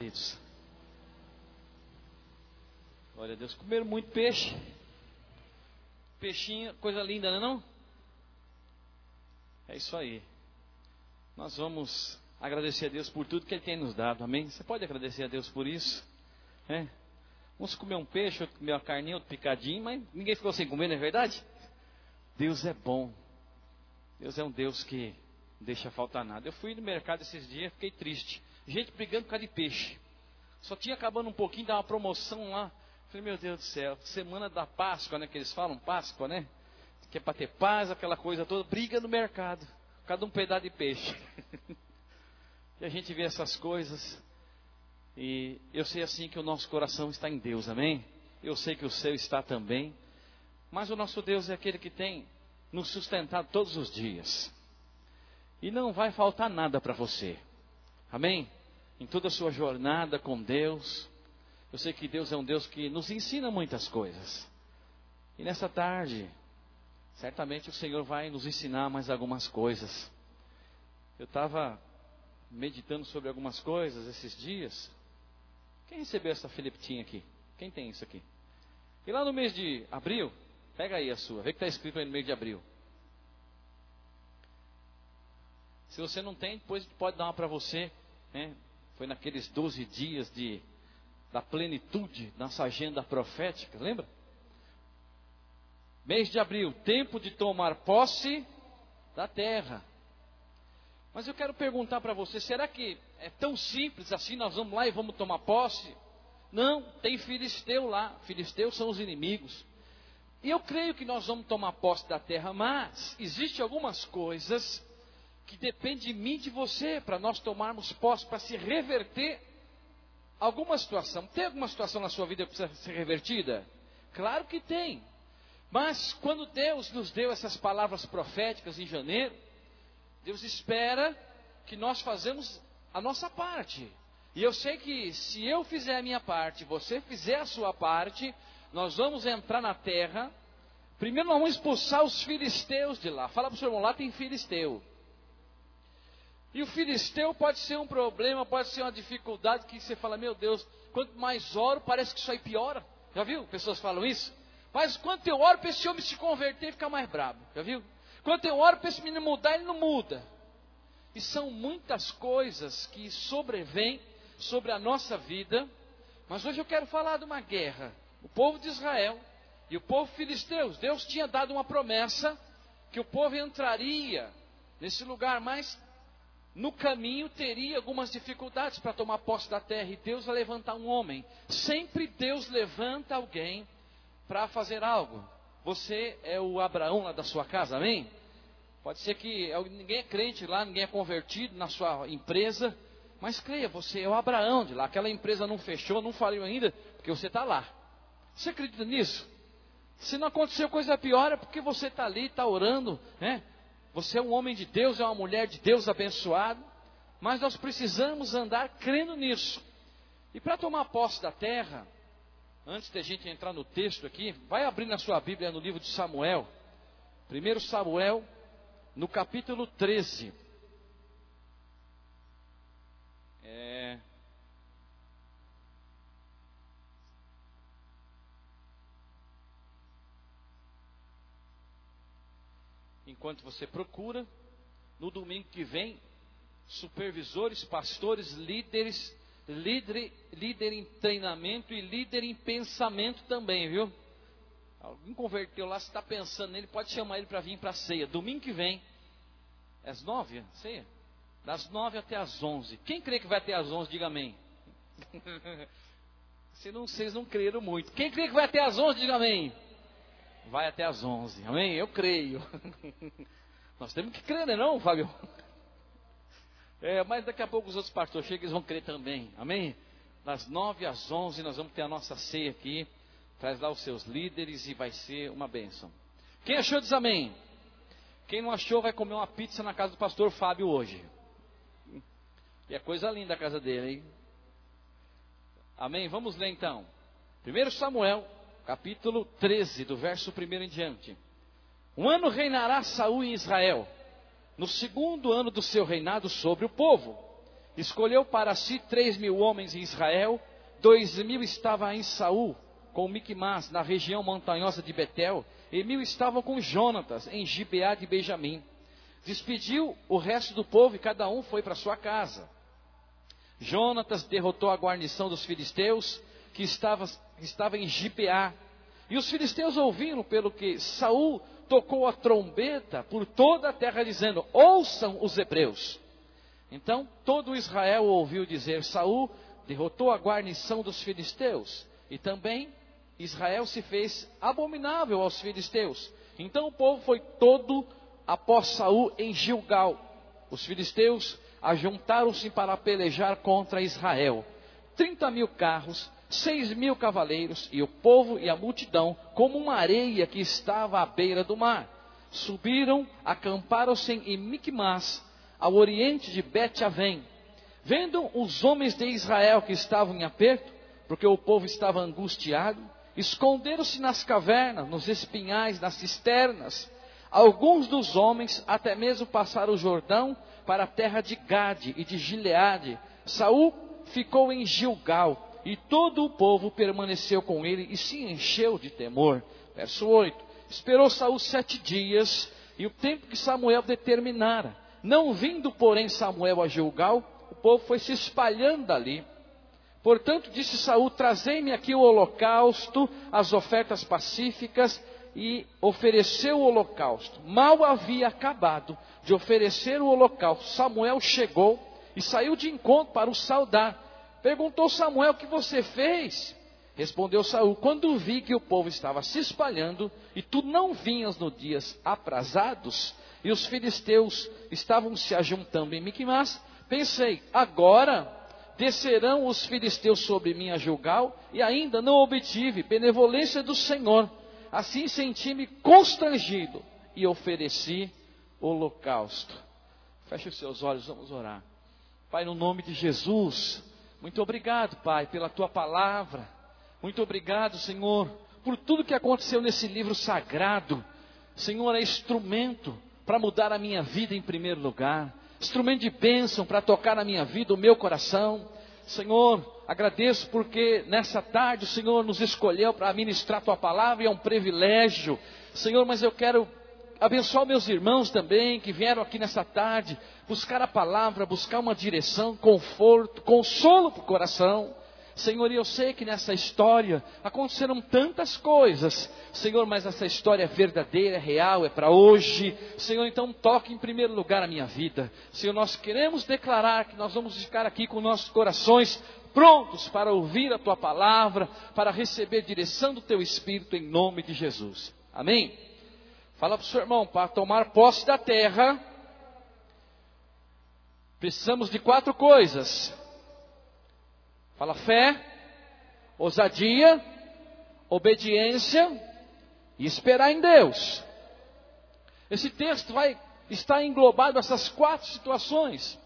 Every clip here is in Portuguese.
queridos. Glória a Deus. Comeram muito peixe. Peixinho, coisa linda, não é não? É isso aí. Nós vamos agradecer a Deus por tudo que Ele tem nos dado, amém? Você pode agradecer a Deus por isso? É? Uns comer um peixe, outro comer uma carninha, outro picadinho, mas ninguém ficou sem comer, não é verdade? Deus é bom. Deus é um Deus que deixa faltar nada. Eu fui no mercado esses dias, fiquei triste. Gente brigando por causa de peixe. Só tinha acabando um pouquinho, dá uma promoção lá. Falei, meu Deus do céu, semana da Páscoa, né? Que eles falam, Páscoa, né? Que é para ter paz, aquela coisa toda, briga no mercado. Cada um pedaço de peixe. e a gente vê essas coisas. E eu sei assim que o nosso coração está em Deus, amém? Eu sei que o seu está também. Mas o nosso Deus é aquele que tem nos sustentado todos os dias. E não vai faltar nada para você. Amém? Em toda a sua jornada com Deus, eu sei que Deus é um Deus que nos ensina muitas coisas. E nessa tarde, certamente o Senhor vai nos ensinar mais algumas coisas. Eu estava meditando sobre algumas coisas esses dias. Quem recebeu essa Felipetinha aqui? Quem tem isso aqui? E lá no mês de abril, pega aí a sua, vê que está escrito aí no mês de abril. Se você não tem, depois pode dar uma para você. Né? Foi naqueles 12 dias de da plenitude, nossa agenda profética, lembra? Mês de abril, tempo de tomar posse da terra. Mas eu quero perguntar para você: será que é tão simples assim? Nós vamos lá e vamos tomar posse? Não, tem filisteu lá. Filisteus são os inimigos. E eu creio que nós vamos tomar posse da terra, mas existem algumas coisas que dependem de mim e de você para nós tomarmos posse, para se reverter alguma situação. Tem alguma situação na sua vida que precisa ser revertida? Claro que tem. Mas quando Deus nos deu essas palavras proféticas em janeiro, Deus espera que nós fazemos a nossa parte. E eu sei que se eu fizer a minha parte, você fizer a sua parte, nós vamos entrar na terra. Primeiro nós vamos expulsar os filisteus de lá. Fala para o seu irmão, lá tem filisteu. E o filisteu pode ser um problema, pode ser uma dificuldade que você fala, meu Deus, quanto mais oro, parece que isso aí piora. Já viu? Pessoas falam isso. Mas quanto eu oro para esse homem se converter e ficar mais brabo. Já viu? Quanto eu oro para esse menino mudar, ele não muda. E são muitas coisas que sobrevêm sobre a nossa vida. Mas hoje eu quero falar de uma guerra. O povo de Israel e o povo filisteu. Deus tinha dado uma promessa que o povo entraria nesse lugar, mas no caminho teria algumas dificuldades para tomar posse da terra e Deus vai levantar um homem. Sempre Deus levanta alguém para fazer algo. Você é o Abraão lá da sua casa, amém? Pode ser que ninguém é crente lá, ninguém é convertido na sua empresa, mas creia, você é o Abraão de lá. Aquela empresa não fechou, não faliu ainda, porque você está lá. Você acredita nisso? Se não aconteceu coisa pior, é porque você está ali, está orando, né? Você é um homem de Deus, é uma mulher de Deus abençoado, mas nós precisamos andar crendo nisso. E para tomar posse da terra, antes de a gente entrar no texto aqui, vai abrir na sua Bíblia no livro de Samuel, 1 Samuel, no capítulo 13. É, enquanto você procura, no domingo que vem, supervisores, pastores, líderes, líder, líder em treinamento e líder em pensamento também, viu? Alguém converteu lá, se está pensando nele, pode chamar ele para vir para a ceia. Domingo que vem, às nove, ceia? Das nove até às onze. Quem crê que vai até às onze, diga amém. Se não, vocês não creram muito. Quem crê que vai até às onze, diga amém vai até às 11. Amém? Eu creio. Nós temos que crer, né, não, Fábio? É, mas daqui a pouco os outros pastores chegam, eles vão crer também. Amém? Das 9 às 11 nós vamos ter a nossa ceia aqui. Traz lá os seus líderes e vai ser uma bênção. Quem achou diz amém. Quem não achou vai comer uma pizza na casa do pastor Fábio hoje. E é coisa linda a casa dele, hein? Amém? Vamos ler então. 1 Samuel capítulo 13, do verso 1 em diante. Um ano reinará Saul em Israel, no segundo ano do seu reinado sobre o povo. Escolheu para si três mil homens em Israel, dois mil estavam em Saul, com Miquimás, na região montanhosa de Betel, e mil estavam com Jonatas, em Gibeá de Benjamim. Despediu o resto do povo e cada um foi para sua casa. Jonatas derrotou a guarnição dos filisteus, que estava, estava em Gibeá. E os filisteus ouviram pelo que Saul tocou a trombeta por toda a terra, dizendo: Ouçam os hebreus. Então todo Israel ouviu dizer: Saul derrotou a guarnição dos filisteus. E também Israel se fez abominável aos filisteus. Então o povo foi todo após Saul em Gilgal. Os filisteus ajuntaram-se para pelejar contra Israel. Trinta mil carros, seis mil cavaleiros, e o povo e a multidão, como uma areia que estava à beira do mar. Subiram, acamparam-se em Micmas, ao oriente de Bet-Avém. Vendo os homens de Israel que estavam em aperto, porque o povo estava angustiado, esconderam-se nas cavernas, nos espinhais, nas cisternas. Alguns dos homens até mesmo passaram o Jordão para a terra de Gade e de Gileade. Saul ficou em Gilgal e todo o povo permaneceu com ele e se encheu de temor. Verso 8. Esperou Saul sete dias e o tempo que Samuel determinara. Não vindo, porém, Samuel a Gilgal, o povo foi se espalhando ali. Portanto, disse Saul: Trazei-me aqui o holocausto, as ofertas pacíficas, e ofereceu o holocausto. Mal havia acabado de oferecer o holocausto, Samuel chegou e saiu de encontro para o saudar. Perguntou Samuel: O que você fez? Respondeu Saul: Quando vi que o povo estava se espalhando e tu não vinhas nos dias aprazados, e os filisteus estavam se ajuntando em Miquimás, pensei: agora descerão os filisteus sobre mim a julgar, e ainda não obtive benevolência do Senhor. Assim senti-me constrangido e ofereci holocausto. Feche os seus olhos, vamos orar. Pai, no nome de Jesus, muito obrigado, Pai, pela tua palavra. Muito obrigado, Senhor, por tudo que aconteceu nesse livro sagrado. Senhor, é instrumento para mudar a minha vida em primeiro lugar. Instrumento de bênção para tocar na minha vida, o meu coração. Senhor, agradeço porque nessa tarde o Senhor nos escolheu para ministrar tua palavra e é um privilégio. Senhor, mas eu quero abençoar meus irmãos também que vieram aqui nessa tarde buscar a palavra, buscar uma direção, conforto, consolo para o coração. Senhor, eu sei que nessa história aconteceram tantas coisas, Senhor, mas essa história é verdadeira, é real, é para hoje. Senhor, então toque em primeiro lugar a minha vida. Senhor, nós queremos declarar que nós vamos ficar aqui com nossos corações prontos para ouvir a tua palavra, para receber direção do teu espírito em nome de Jesus. Amém? Fala para o seu irmão, para tomar posse da terra, precisamos de quatro coisas Fala fé, ousadia, obediência e esperar em Deus. Esse texto vai estar englobado essas quatro situações.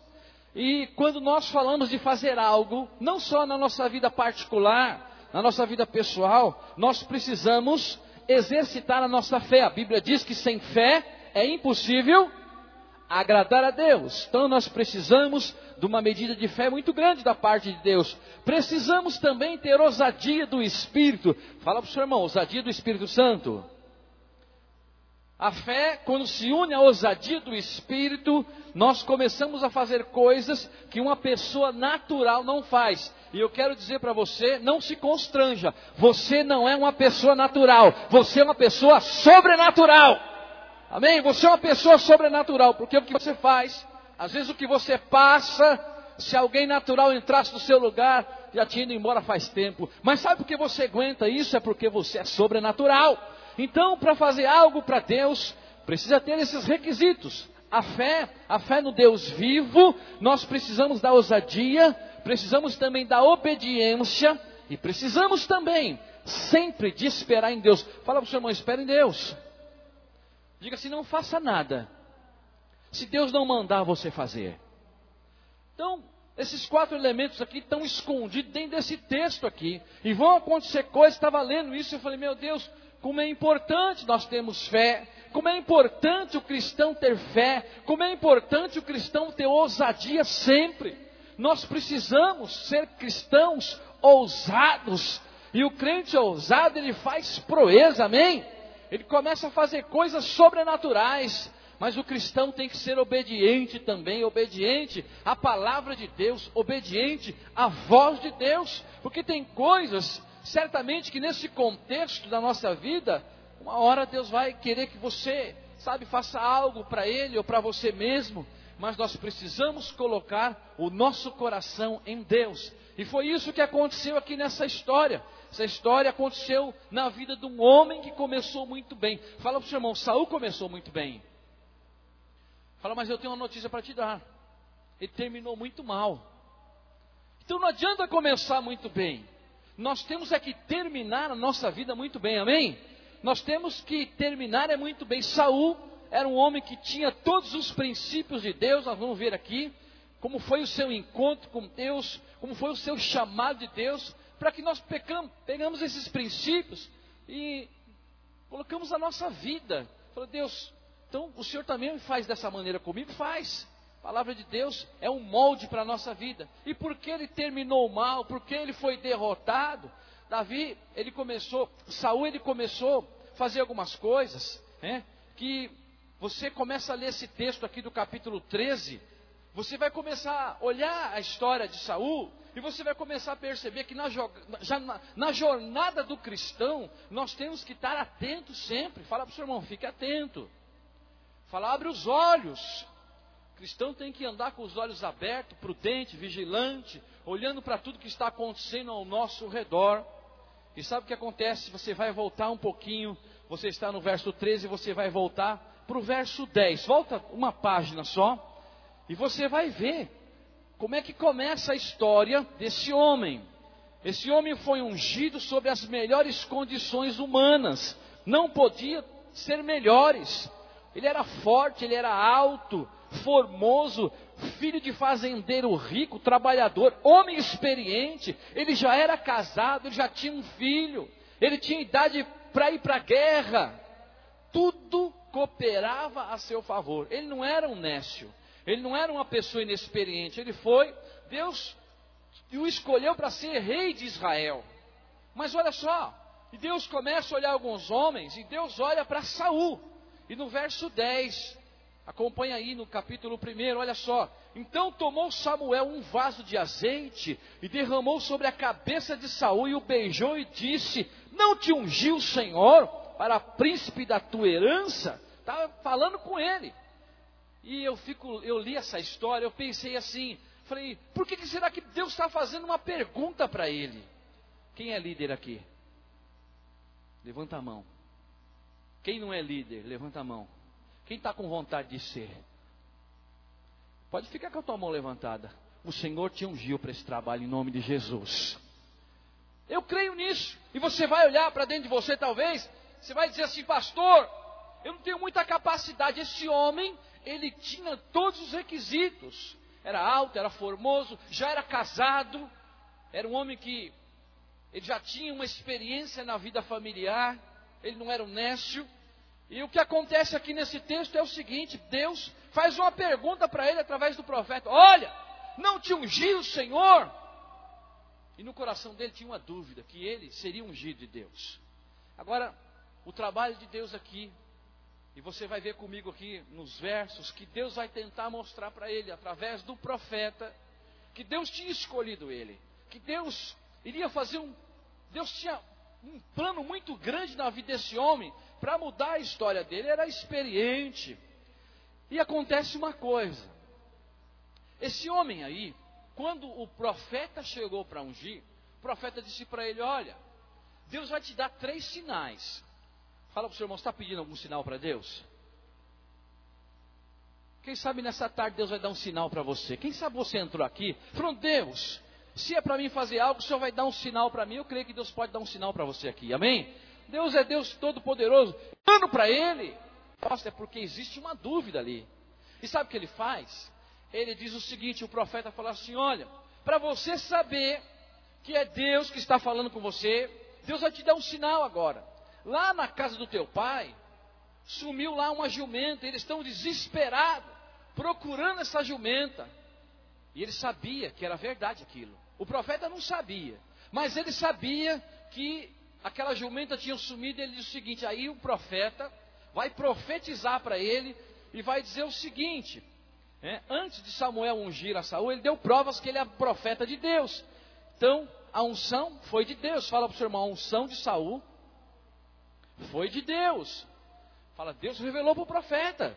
E quando nós falamos de fazer algo, não só na nossa vida particular, na nossa vida pessoal, nós precisamos exercitar a nossa fé. A Bíblia diz que sem fé é impossível agradar a Deus. Então nós precisamos de uma medida de fé muito grande da parte de Deus. Precisamos também ter ousadia do Espírito. Fala para o seu irmão, ousadia do Espírito Santo. A fé, quando se une à ousadia do Espírito, nós começamos a fazer coisas que uma pessoa natural não faz. E eu quero dizer para você, não se constranja. Você não é uma pessoa natural, você é uma pessoa sobrenatural. Amém? Você é uma pessoa sobrenatural, porque o que você faz às vezes o que você passa, se alguém natural entrasse no seu lugar, já tinha ido embora faz tempo. Mas sabe por que você aguenta isso? É porque você é sobrenatural. Então, para fazer algo para Deus, precisa ter esses requisitos. A fé, a fé no Deus vivo, nós precisamos da ousadia, precisamos também da obediência e precisamos também sempre de esperar em Deus. Fala para o seu irmão, espere em Deus. Diga assim, não faça nada se Deus não mandar você fazer. Então, esses quatro elementos aqui estão escondidos dentro desse texto aqui. E vão acontecer coisas, estava lendo isso eu falei, meu Deus, como é importante nós termos fé, como é importante o cristão ter fé, como é importante o cristão ter ousadia sempre. nós precisamos ser cristãos ousados. E o crente ousado, ele faz proeza, amém? Ele começa a fazer coisas sobrenaturais. Mas o cristão tem que ser obediente também, obediente à palavra de Deus, obediente à voz de Deus, porque tem coisas, certamente, que nesse contexto da nossa vida, uma hora Deus vai querer que você, sabe, faça algo para Ele ou para você mesmo, mas nós precisamos colocar o nosso coração em Deus. E foi isso que aconteceu aqui nessa história. Essa história aconteceu na vida de um homem que começou muito bem. Fala para o seu irmão, Saul começou muito bem. Fala, mas eu tenho uma notícia para te dar. Ele terminou muito mal. Então não adianta começar muito bem. Nós temos é que terminar a nossa vida muito bem, amém? Nós temos que terminar é muito bem. Saul era um homem que tinha todos os princípios de Deus, nós vamos ver aqui como foi o seu encontro com Deus, como foi o seu chamado de Deus, para que nós pecamos, pegamos esses princípios e colocamos a nossa vida. Falou, Deus, então, o Senhor também faz dessa maneira comigo? Faz. A palavra de Deus é um molde para a nossa vida. E por que ele terminou mal? Por que ele foi derrotado? Davi, ele começou, Saul, ele começou fazer algumas coisas, né? Que você começa a ler esse texto aqui do capítulo 13, você vai começar a olhar a história de Saul e você vai começar a perceber que na, na, na jornada do cristão nós temos que estar atentos sempre. Fala para o seu irmão, fique atento. Fala, abre os olhos. O cristão tem que andar com os olhos abertos, prudente, vigilante, olhando para tudo que está acontecendo ao nosso redor. E sabe o que acontece? Você vai voltar um pouquinho, você está no verso 13, você vai voltar para o verso 10. Volta uma página só, e você vai ver como é que começa a história desse homem. Esse homem foi ungido sobre as melhores condições humanas, não podia ser melhores. Ele era forte, ele era alto, formoso, filho de fazendeiro rico, trabalhador, homem experiente. Ele já era casado, ele já tinha um filho, ele tinha idade para ir para a guerra. Tudo cooperava a seu favor. Ele não era um nécio, ele não era uma pessoa inexperiente. Ele foi, Deus o escolheu para ser rei de Israel. Mas olha só, e Deus começa a olhar alguns homens, e Deus olha para Saul. E no verso 10, acompanha aí no capítulo 1, olha só. Então tomou Samuel um vaso de azeite e derramou sobre a cabeça de Saul e o beijou e disse: Não te ungiu o Senhor para príncipe da tua herança? Estava falando com ele. E eu fico, eu li essa história, eu pensei assim, falei, por que, que será que Deus está fazendo uma pergunta para ele? Quem é líder aqui? Levanta a mão. Quem não é líder, levanta a mão. Quem está com vontade de ser? Pode ficar com a tua mão levantada. O Senhor te ungiu para esse trabalho em nome de Jesus. Eu creio nisso. E você vai olhar para dentro de você, talvez. Você vai dizer assim, pastor, eu não tenho muita capacidade. Esse homem, ele tinha todos os requisitos. Era alto, era formoso, já era casado. Era um homem que ele já tinha uma experiência na vida familiar ele não era um nécio. E o que acontece aqui nesse texto é o seguinte: Deus faz uma pergunta para ele através do profeta: Olha, não te ungiu o Senhor? E no coração dele tinha uma dúvida: que ele seria ungido de Deus. Agora, o trabalho de Deus aqui, e você vai ver comigo aqui nos versos, que Deus vai tentar mostrar para ele, através do profeta, que Deus tinha escolhido ele, que Deus iria fazer um. Deus tinha um plano muito grande na vida desse homem para mudar a história dele. Ele era experiente. E acontece uma coisa: esse homem aí, quando o profeta chegou para ungir, o profeta disse para ele: Olha, Deus vai te dar três sinais. Fala para o seu irmão, está pedindo algum sinal para Deus? Quem sabe nessa tarde Deus vai dar um sinal para você? Quem sabe você entrou aqui, falou, Deus, se é para mim fazer algo, o Senhor vai dar um sinal para mim. Eu creio que Deus pode dar um sinal para você aqui. Amém? Deus é Deus todo-poderoso. Dando para Ele. Nossa, é porque existe uma dúvida ali. E sabe o que ele faz? Ele diz o seguinte: o profeta fala assim: olha, para você saber que é Deus que está falando com você, Deus vai te dar um sinal agora. Lá na casa do teu pai, sumiu lá uma jumenta, eles estão desesperados, procurando essa jumenta. E ele sabia que era verdade aquilo. O profeta não sabia, mas ele sabia que aquela jumenta tinha sumido. Ele disse o seguinte: aí o profeta vai profetizar para ele e vai dizer o seguinte: é, antes de Samuel ungir a Saul, ele deu provas que ele é profeta de Deus. Então, a unção foi de Deus. Fala para o seu irmão, a unção de Saul foi de Deus. Fala, Deus revelou para o profeta.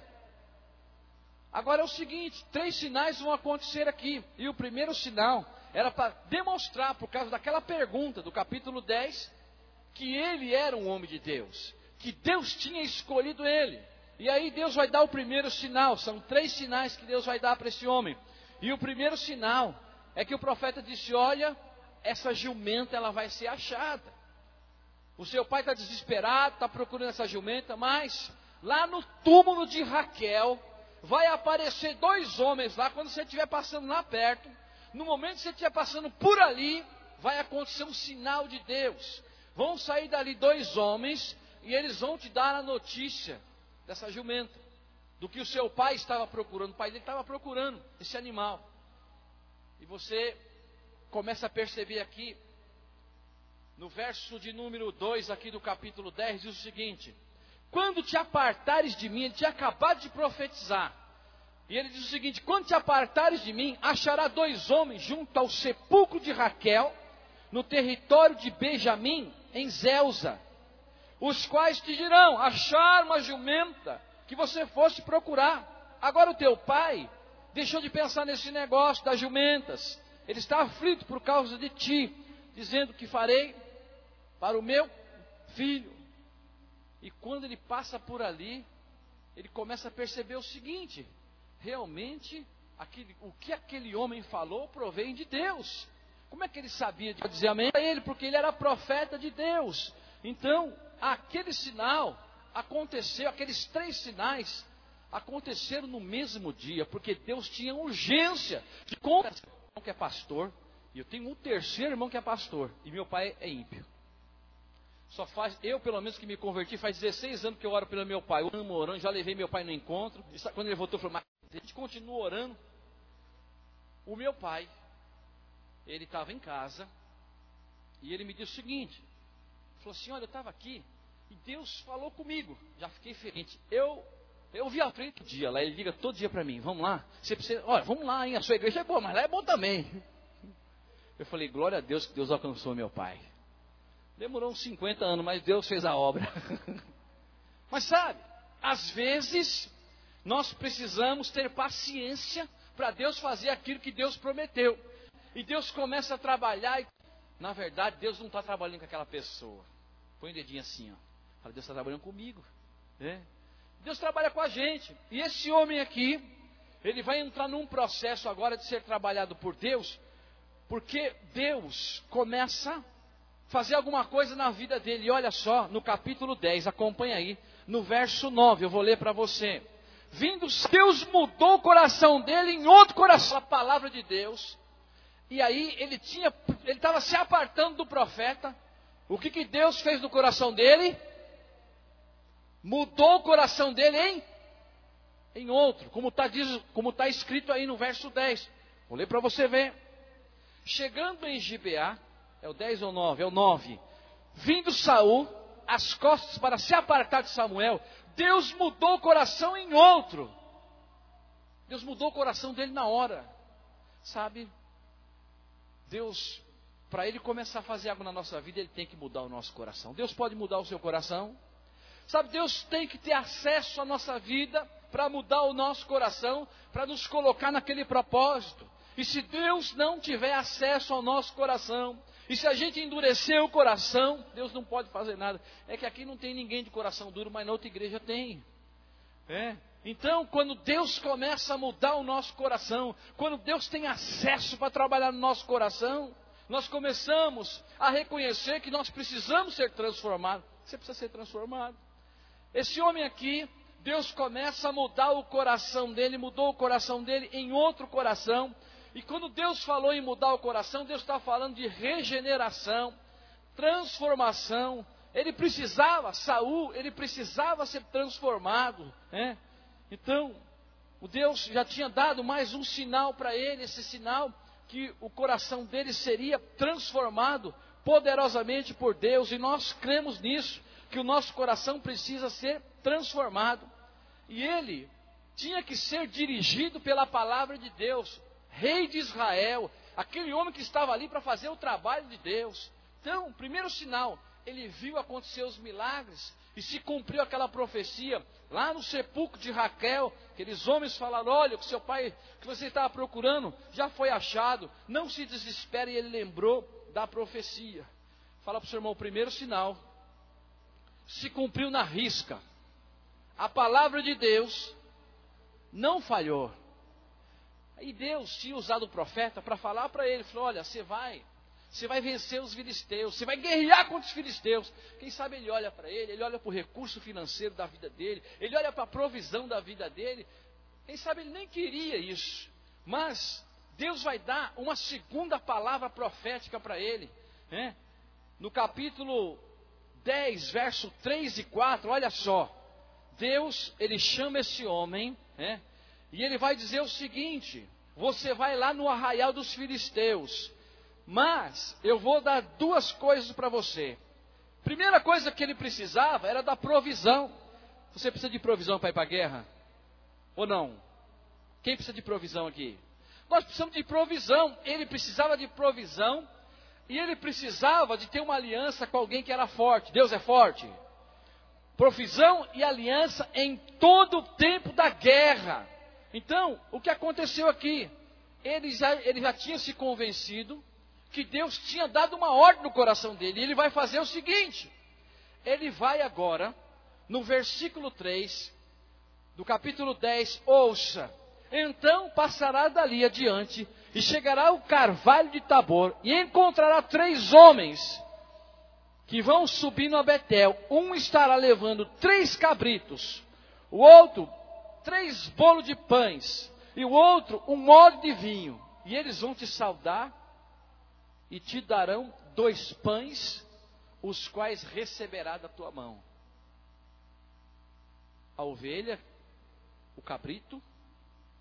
Agora é o seguinte: três sinais vão acontecer aqui. E o primeiro sinal era para demonstrar, por causa daquela pergunta do capítulo 10, que ele era um homem de Deus, que Deus tinha escolhido ele. E aí Deus vai dar o primeiro sinal, são três sinais que Deus vai dar para esse homem. E o primeiro sinal é que o profeta disse: Olha, essa jumenta ela vai ser achada. O seu pai está desesperado, está procurando essa jumenta, mas lá no túmulo de Raquel vai aparecer dois homens lá quando você estiver passando lá perto. No momento que você estiver passando por ali, vai acontecer um sinal de Deus. Vão sair dali dois homens e eles vão te dar a notícia dessa jumenta, do que o seu pai estava procurando. O pai dele estava procurando esse animal. E você começa a perceber aqui, no verso de número 2 aqui do capítulo 10, diz o seguinte: Quando te apartares de mim, ele tinha acabado de profetizar. E ele diz o seguinte: Quando te apartares de mim, achará dois homens junto ao sepulcro de Raquel, no território de Benjamim, em Zelza os quais te dirão: achar uma jumenta que você fosse procurar. Agora o teu pai deixou de pensar nesse negócio das jumentas. Ele está aflito por causa de ti, dizendo que farei para o meu filho. E quando ele passa por ali, ele começa a perceber o seguinte: realmente aquele, o que aquele homem falou provém de Deus. Como é que ele sabia dizer amém a ele? Porque ele era profeta de Deus. Então, aquele sinal aconteceu, aqueles três sinais aconteceram no mesmo dia, porque Deus tinha urgência de contar. irmão que é pastor, e eu tenho um terceiro irmão que é pastor, e meu pai é ímpio. Só faz, eu pelo menos que me converti, faz 16 anos que eu oro pelo meu pai. Eu amo orando, já levei meu pai no encontro. quando ele voltou, falou, mas a gente continua orando. O meu pai, ele estava em casa, e ele me disse o seguinte: falou assim: Olha, eu estava aqui e Deus falou comigo. Já fiquei feliz. Eu eu vi a frente todo dia lá, ele liga todo dia para mim: Vamos lá, você precisa, olha, vamos lá, hein? A sua igreja é boa, mas lá é bom também. Eu falei: Glória a Deus que Deus alcançou meu pai. Demorou uns 50 anos, mas Deus fez a obra. mas sabe, às vezes nós precisamos ter paciência para Deus fazer aquilo que Deus prometeu. E Deus começa a trabalhar e na verdade, Deus não está trabalhando com aquela pessoa. Põe o dedinho assim, ó. Fala, Deus está trabalhando comigo. Né? Deus trabalha com a gente. E esse homem aqui, ele vai entrar num processo agora de ser trabalhado por Deus, porque Deus começa a fazer alguma coisa na vida dele. E olha só, no capítulo 10, acompanha aí, no verso 9, eu vou ler para você. Vindo, Deus mudou o coração dele em outro coração. A palavra de Deus e aí ele tinha, ele estava se apartando do profeta. O que, que Deus fez no coração dele? Mudou o coração dele em, em outro, como está tá escrito aí no verso 10. Vou ler para você ver. Chegando em Gibeá, é o 10 ou 9? É o 9. Vindo Saul, as costas para se apartar de Samuel, Deus mudou o coração em outro. Deus mudou o coração dele na hora. Sabe? Deus, para Ele começar a fazer algo na nossa vida, Ele tem que mudar o nosso coração. Deus pode mudar o seu coração? Sabe, Deus tem que ter acesso à nossa vida para mudar o nosso coração, para nos colocar naquele propósito. E se Deus não tiver acesso ao nosso coração, e se a gente endurecer o coração, Deus não pode fazer nada. É que aqui não tem ninguém de coração duro, mas na outra igreja tem. É. Então, quando Deus começa a mudar o nosso coração, quando Deus tem acesso para trabalhar no nosso coração, nós começamos a reconhecer que nós precisamos ser transformados. Você precisa ser transformado. Esse homem aqui, Deus começa a mudar o coração dele, mudou o coração dele em outro coração. E quando Deus falou em mudar o coração, Deus está falando de regeneração, transformação. Ele precisava, Saul, ele precisava ser transformado. Né? Então, o Deus já tinha dado mais um sinal para ele, esse sinal que o coração dele seria transformado poderosamente por Deus, e nós cremos nisso, que o nosso coração precisa ser transformado. E ele tinha que ser dirigido pela palavra de Deus, rei de Israel, aquele homem que estava ali para fazer o trabalho de Deus. Então, primeiro sinal, ele viu acontecer os milagres e se cumpriu aquela profecia lá no sepulcro de Raquel. Aqueles homens falaram: Olha, o que seu pai, que você estava procurando, já foi achado. Não se desespere. E ele lembrou da profecia. Fala para o seu irmão: o primeiro sinal se cumpriu na risca. A palavra de Deus não falhou. E Deus tinha usado o profeta para falar para ele: falou, Olha, você vai você vai vencer os filisteus, você vai guerrear contra os filisteus. Quem sabe ele olha para ele, ele olha para o recurso financeiro da vida dele, ele olha para a provisão da vida dele. Quem sabe ele nem queria isso, mas Deus vai dar uma segunda palavra profética para ele. Né? No capítulo 10, verso 3 e 4, olha só. Deus, ele chama esse homem, né? e ele vai dizer o seguinte: Você vai lá no arraial dos filisteus mas eu vou dar duas coisas para você. Primeira coisa que ele precisava era da provisão. Você precisa de provisão para ir para a guerra? Ou não? Quem precisa de provisão aqui? Nós precisamos de provisão. Ele precisava de provisão e ele precisava de ter uma aliança com alguém que era forte. Deus é forte. Provisão e aliança em todo o tempo da guerra. Então, o que aconteceu aqui? Ele já, ele já tinha se convencido que Deus tinha dado uma ordem no coração dele. E ele vai fazer o seguinte: ele vai agora, no versículo 3 do capítulo 10, ouça. Então passará dali adiante e chegará ao carvalho de Tabor e encontrará três homens que vão subindo a Betel. Um estará levando três cabritos, o outro três bolos de pães e o outro um molho de vinho. E eles vão te saudar e te darão dois pães, os quais receberá da tua mão. A ovelha, o cabrito,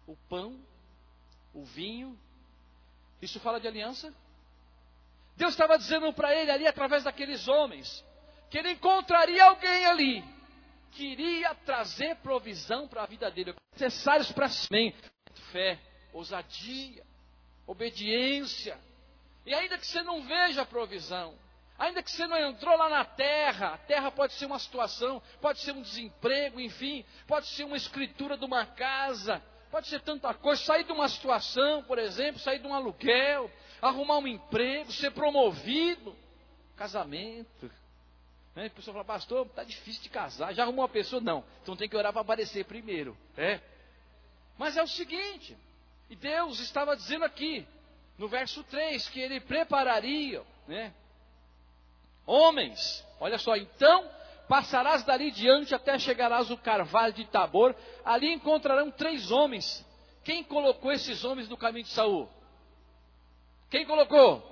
o pão, o vinho. Isso fala de aliança? Deus estava dizendo para ele ali, através daqueles homens, que ele encontraria alguém ali, que iria trazer provisão para a vida dele, necessários para si, fé, ousadia, obediência, e ainda que você não veja a provisão, ainda que você não entrou lá na terra, a terra pode ser uma situação, pode ser um desemprego, enfim, pode ser uma escritura de uma casa, pode ser tanta coisa, sair de uma situação, por exemplo, sair de um aluguel, arrumar um emprego, ser promovido, casamento. Né? A pessoa fala, pastor, está difícil de casar, já arrumou uma pessoa? Não, então tem que orar para aparecer primeiro. É. Mas é o seguinte, e Deus estava dizendo aqui, no verso 3, que ele prepararia, né? Homens, olha só, então passarás dali diante até chegarás ao carvalho de Tabor, ali encontrarão três homens. Quem colocou esses homens no caminho de Saul? Quem colocou?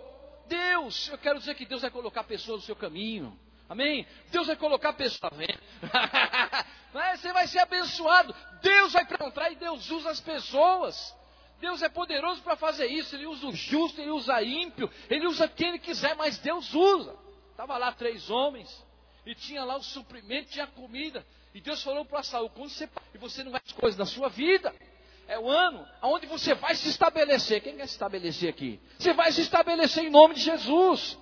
Deus. Eu quero dizer que Deus vai colocar pessoas no seu caminho. Amém? Deus vai colocar pessoas. Você vai ser abençoado. Deus vai encontrar e Deus usa as pessoas. Deus é poderoso para fazer isso. Ele usa o justo, ele usa ímpio, ele usa quem ele quiser, mas Deus usa. Estava lá três homens, e tinha lá o suprimento, tinha comida. E Deus falou para Saul: quando você e você não vai as coisas da sua vida, é o ano onde você vai se estabelecer. Quem quer se estabelecer aqui? Você vai se estabelecer em nome de Jesus.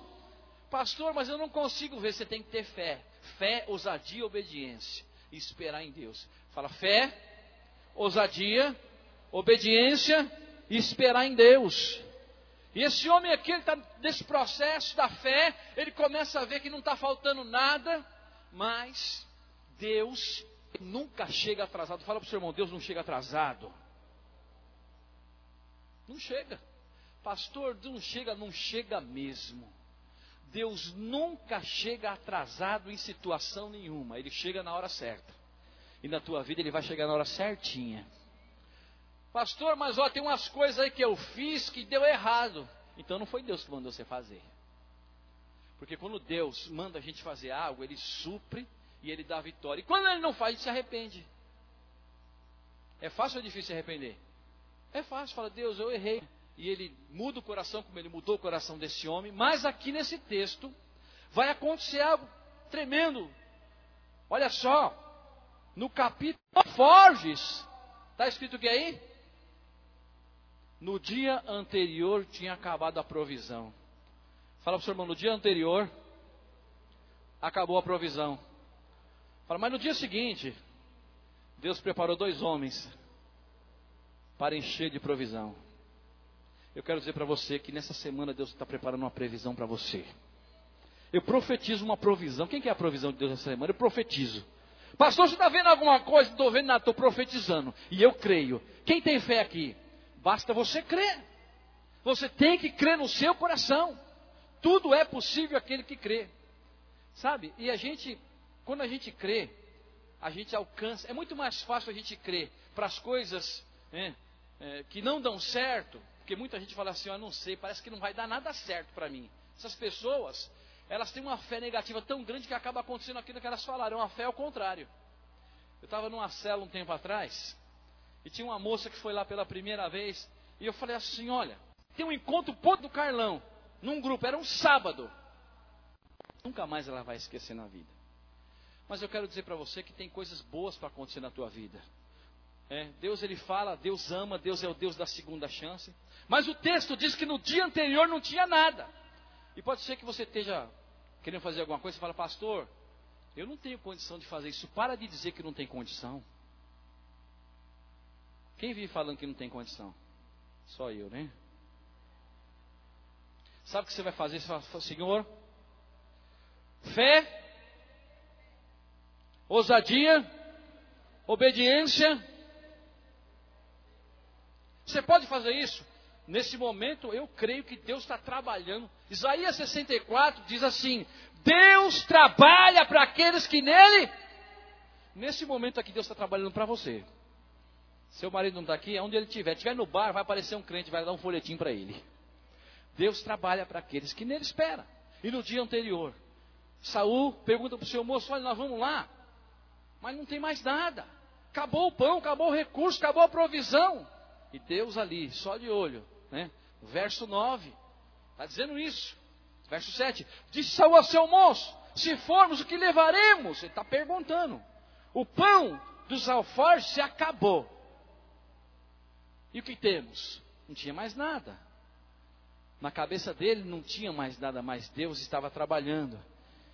Pastor, mas eu não consigo ver. Você tem que ter fé. Fé, ousadia obediência. E esperar em Deus. Fala fé, ousadia obediência e esperar em Deus. E esse homem aqui, ele está nesse processo da fé, ele começa a ver que não está faltando nada, mas Deus nunca chega atrasado. Fala para o seu irmão, Deus não chega atrasado. Não chega. Pastor, não chega, não chega mesmo. Deus nunca chega atrasado em situação nenhuma. Ele chega na hora certa. E na tua vida ele vai chegar na hora certinha. Pastor, mas ó, tem umas coisas aí que eu fiz que deu errado. Então não foi Deus que mandou você fazer. Porque quando Deus manda a gente fazer algo, Ele supre e Ele dá a vitória. E quando Ele não faz, gente se arrepende. É fácil ou é difícil se arrepender? É fácil, fala, Deus, eu errei. E ele muda o coração, como ele mudou o coração desse homem. Mas aqui nesse texto, vai acontecer algo tremendo. Olha só, no capítulo Forges, está escrito o que aí? No dia anterior tinha acabado a provisão. Fala para o seu irmão, no dia anterior acabou a provisão. Fala, mas no dia seguinte, Deus preparou dois homens para encher de provisão. Eu quero dizer para você que nessa semana Deus está preparando uma previsão para você. Eu profetizo uma provisão. Quem que é a provisão de Deus essa semana? Eu profetizo. Pastor, você está vendo alguma coisa? Estou vendo estou profetizando. E eu creio. Quem tem fé aqui? Basta você crer. Você tem que crer no seu coração. Tudo é possível aquele que crê. Sabe? E a gente, quando a gente crê, a gente alcança. É muito mais fácil a gente crer para as coisas né, é, que não dão certo. Porque muita gente fala assim: Eu não sei, parece que não vai dar nada certo para mim. Essas pessoas, elas têm uma fé negativa tão grande que acaba acontecendo aquilo que elas falaram. Uma fé ao contrário. Eu estava numa cela um tempo atrás. E tinha uma moça que foi lá pela primeira vez. E eu falei assim: Olha, tem um encontro ponto do Carlão. Num grupo, era um sábado. Nunca mais ela vai esquecer na vida. Mas eu quero dizer para você que tem coisas boas para acontecer na tua vida. É, Deus ele fala, Deus ama, Deus é o Deus da segunda chance. Mas o texto diz que no dia anterior não tinha nada. E pode ser que você esteja querendo fazer alguma coisa e fala, pastor, eu não tenho condição de fazer isso. Para de dizer que não tem condição. Quem vive falando que não tem condição? Só eu, né? Sabe o que você vai fazer? Você fala, Senhor, fé, ousadia, obediência. Você pode fazer isso? Nesse momento, eu creio que Deus está trabalhando. Isaías 64 diz assim: Deus trabalha para aqueles que nele. Nesse momento aqui, Deus está trabalhando para você. Seu marido não está aqui, onde ele estiver, estiver no bar, vai aparecer um crente, vai dar um folhetim para ele. Deus trabalha para aqueles que nele esperam. E no dia anterior, Saul pergunta para o seu moço: olha, nós vamos lá, mas não tem mais nada. Acabou o pão, acabou o recurso, acabou a provisão. E Deus ali, só de olho, né? Verso 9, está dizendo isso. Verso 7, disse Saul ao seu moço: se formos, o que levaremos? Ele está perguntando. O pão dos alforjes se acabou. E o que temos? Não tinha mais nada. Na cabeça dele não tinha mais nada, mas Deus estava trabalhando.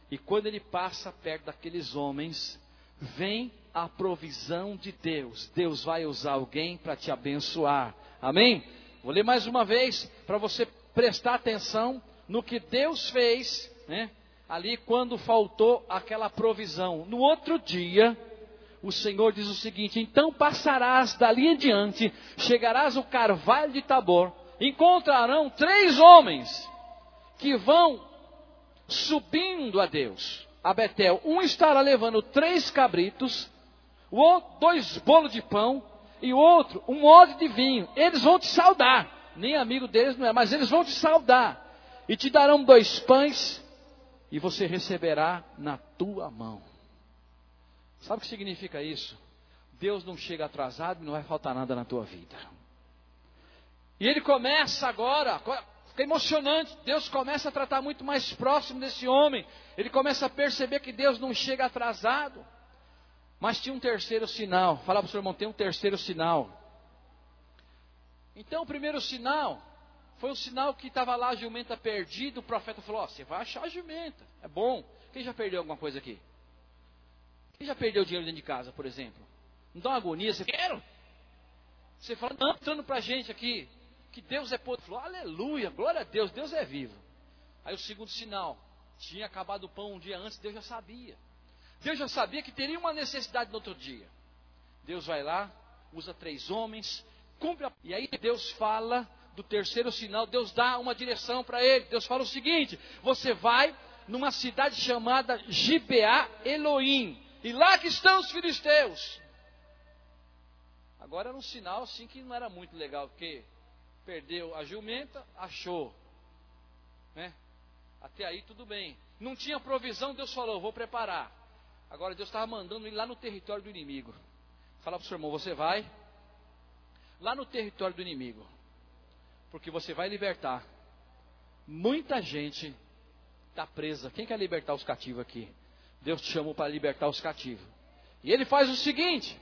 E quando ele passa perto daqueles homens, vem a provisão de Deus. Deus vai usar alguém para te abençoar. Amém? Vou ler mais uma vez para você prestar atenção no que Deus fez, né? Ali quando faltou aquela provisão. No outro dia, o Senhor diz o seguinte: Então passarás dali em diante, chegarás ao carvalho de Tabor, encontrarão três homens que vão subindo a Deus, a Betel. Um estará levando três cabritos, o outro dois bolos de pão e o outro um odre de vinho. Eles vão te saudar. Nem amigo deles não é, mas eles vão te saudar. E te darão dois pães e você receberá na tua mão. Sabe o que significa isso? Deus não chega atrasado e não vai faltar nada na tua vida. E ele começa agora, fica emocionante. Deus começa a tratar muito mais próximo desse homem. Ele começa a perceber que Deus não chega atrasado. Mas tinha um terceiro sinal. Fala para o seu irmão, tem um terceiro sinal. Então o primeiro sinal foi o sinal que estava lá a jumenta perdida. O profeta falou: oh, você vai achar a jumenta. É bom. Quem já perdeu alguma coisa aqui? Quem já perdeu dinheiro dentro de casa, por exemplo? Não dá uma agonia? Você quer? Você fala, não, entrando para a gente aqui que Deus é poderoso. Aleluia, glória a Deus, Deus é vivo. Aí o segundo sinal, tinha acabado o pão um dia antes, Deus já sabia. Deus já sabia que teria uma necessidade no outro dia. Deus vai lá, usa três homens, cumpre a... E aí Deus fala do terceiro sinal, Deus dá uma direção para ele. Deus fala o seguinte: você vai numa cidade chamada Gibeá Elohim, e lá que estão os filisteus. Agora era um sinal assim que não era muito legal, porque perdeu a jumenta, achou. Né? Até aí tudo bem. Não tinha provisão, Deus falou, vou preparar. Agora Deus estava mandando ir lá no território do inimigo. Fala para o seu irmão, você vai lá no território do inimigo. Porque você vai libertar. Muita gente está presa. Quem quer libertar os cativos aqui? Deus te chamou para libertar os cativos. E ele faz o seguinte: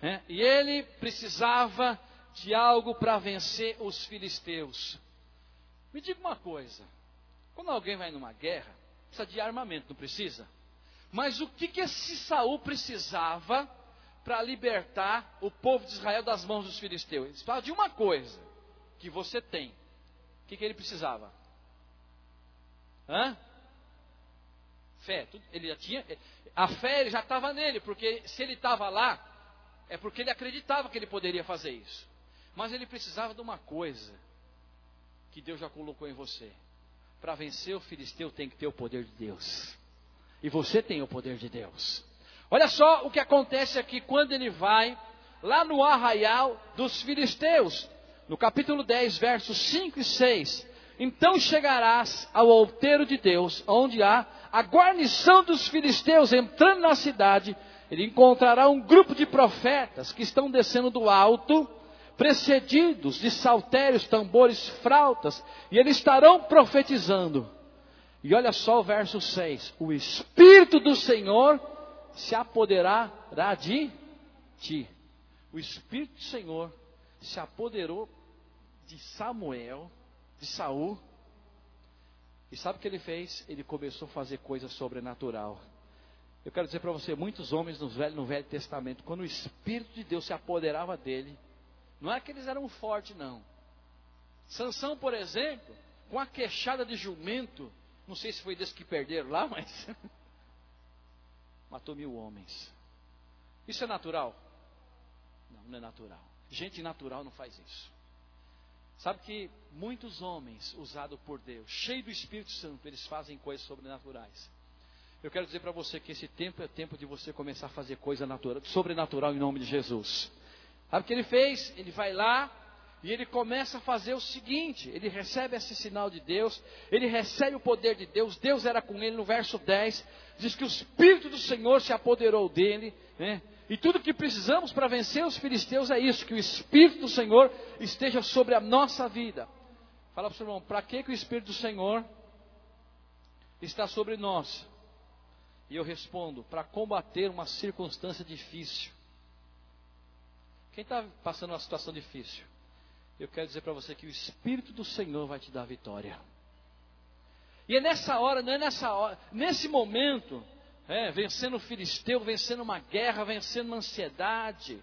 né? e ele precisava de algo para vencer os filisteus. Me diga uma coisa: quando alguém vai numa guerra, precisa de armamento, não precisa? Mas o que, que esse Saul precisava para libertar o povo de Israel das mãos dos filisteus? Ele precisava de uma coisa que você tem. O que, que ele precisava? Hã? Fé. Ele já tinha. A fé já estava nele, porque se ele estava lá, é porque ele acreditava que ele poderia fazer isso. Mas ele precisava de uma coisa que Deus já colocou em você. Para vencer o filisteu tem que ter o poder de Deus. E você tem o poder de Deus. Olha só o que acontece aqui quando ele vai lá no arraial dos filisteus, no capítulo 10, versos 5 e 6. Então chegarás ao outeiro de Deus, onde há a guarnição dos filisteus entrando na cidade. Ele encontrará um grupo de profetas que estão descendo do alto, precedidos de saltérios, tambores, frautas, e eles estarão profetizando. E olha só o verso 6: O Espírito do Senhor se apoderará de ti. O Espírito do Senhor se apoderou de Samuel, de Saul. E sabe o que ele fez? Ele começou a fazer coisa sobrenatural. Eu quero dizer para você, muitos homens no Velho, no Velho Testamento, quando o Espírito de Deus se apoderava dele, não é que eles eram fortes, não. Sansão, por exemplo, com a queixada de jumento, não sei se foi desse que perderam lá, mas matou mil homens. Isso é natural? Não, não é natural. Gente natural não faz isso. Sabe que muitos homens usados por Deus, cheios do Espírito Santo, eles fazem coisas sobrenaturais. Eu quero dizer para você que esse tempo é tempo de você começar a fazer coisa natural, sobrenatural em nome de Jesus. Sabe o que ele fez? Ele vai lá, e ele começa a fazer o seguinte: ele recebe esse sinal de Deus, ele recebe o poder de Deus. Deus era com ele no verso 10, diz que o Espírito do Senhor se apoderou dele, né? E tudo que precisamos para vencer os filisteus é isso: que o Espírito do Senhor esteja sobre a nossa vida. Fala para o seu irmão: para que, que o Espírito do Senhor está sobre nós? E eu respondo: para combater uma circunstância difícil. Quem está passando uma situação difícil? eu quero dizer para você que o Espírito do Senhor vai te dar vitória. E é nessa hora, não é nessa hora, nesse momento, é, vencendo o filisteu, vencendo uma guerra, vencendo uma ansiedade,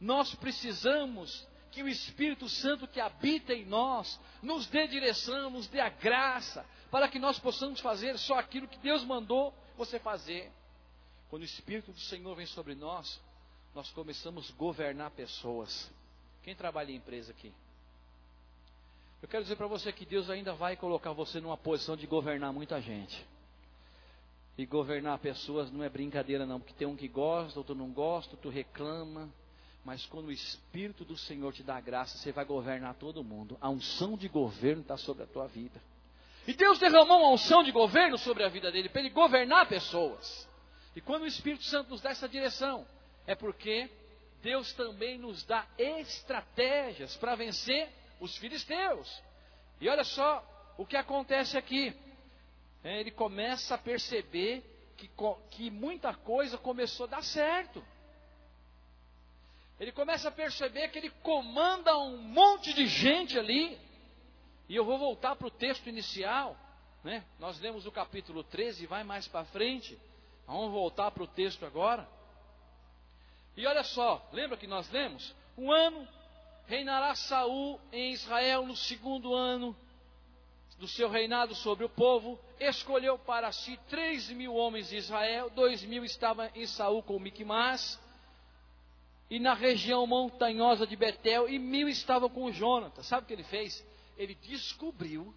nós precisamos que o Espírito Santo que habita em nós nos dê direção, nos dê a graça, para que nós possamos fazer só aquilo que Deus mandou você fazer. Quando o Espírito do Senhor vem sobre nós, nós começamos a governar pessoas. Quem trabalha em empresa aqui? Eu quero dizer para você que Deus ainda vai colocar você numa posição de governar muita gente. E governar pessoas não é brincadeira não, porque tem um que gosta, outro não gosta, outro reclama. Mas quando o Espírito do Senhor te dá graça, você vai governar todo mundo. A unção de governo está sobre a tua vida. E Deus derramou uma unção de governo sobre a vida dele, para ele governar pessoas. E quando o Espírito Santo nos dá essa direção, é porque Deus também nos dá estratégias para vencer os filisteus. E olha só o que acontece aqui. É, ele começa a perceber que, que muita coisa começou a dar certo. Ele começa a perceber que ele comanda um monte de gente ali. E eu vou voltar para o texto inicial. Né? Nós lemos o capítulo 13, vai mais para frente. Vamos voltar para o texto agora. E olha só, lembra que nós lemos? Um ano reinará Saul em Israel no segundo ano do seu reinado sobre o povo, escolheu para si três mil homens de Israel, dois mil estavam em Saul com Miquimás, e na região montanhosa de Betel, e mil estavam com Jonatas. Sabe o que ele fez? Ele descobriu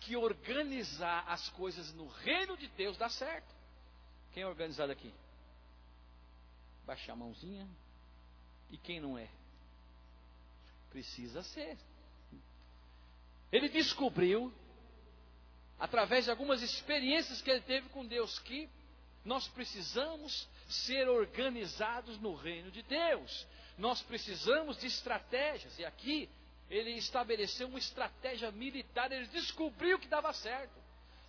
que organizar as coisas no reino de Deus dá certo. Quem é organizado aqui? baixar a mãozinha. E quem não é? Precisa ser. Ele descobriu, através de algumas experiências que ele teve com Deus, que nós precisamos ser organizados no reino de Deus. Nós precisamos de estratégias. E aqui ele estabeleceu uma estratégia militar, ele descobriu que dava certo.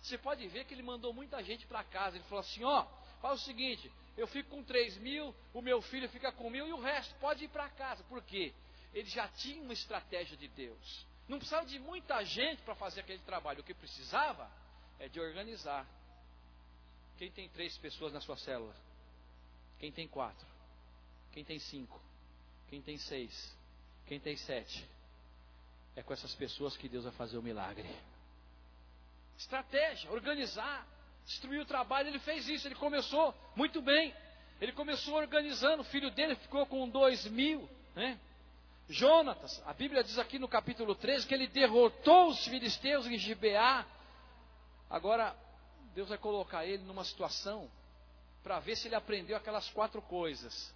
Você pode ver que ele mandou muita gente para casa. Ele falou assim: ó, faz o seguinte, eu fico com 3 mil, o meu filho fica com mil e o resto pode ir para casa. Por quê? Ele já tinha uma estratégia de Deus. Não precisava de muita gente para fazer aquele trabalho. O que precisava é de organizar. Quem tem três pessoas na sua célula? Quem tem quatro? Quem tem cinco? Quem tem seis? Quem tem sete? É com essas pessoas que Deus vai fazer o milagre. Estratégia, organizar, destruir o trabalho. Ele fez isso, ele começou muito bem. Ele começou organizando, o filho dele ficou com dois mil, né? Jonatas, a Bíblia diz aqui no capítulo 13 que ele derrotou os filisteus em Gibeá. Agora, Deus vai colocar ele numa situação para ver se ele aprendeu aquelas quatro coisas.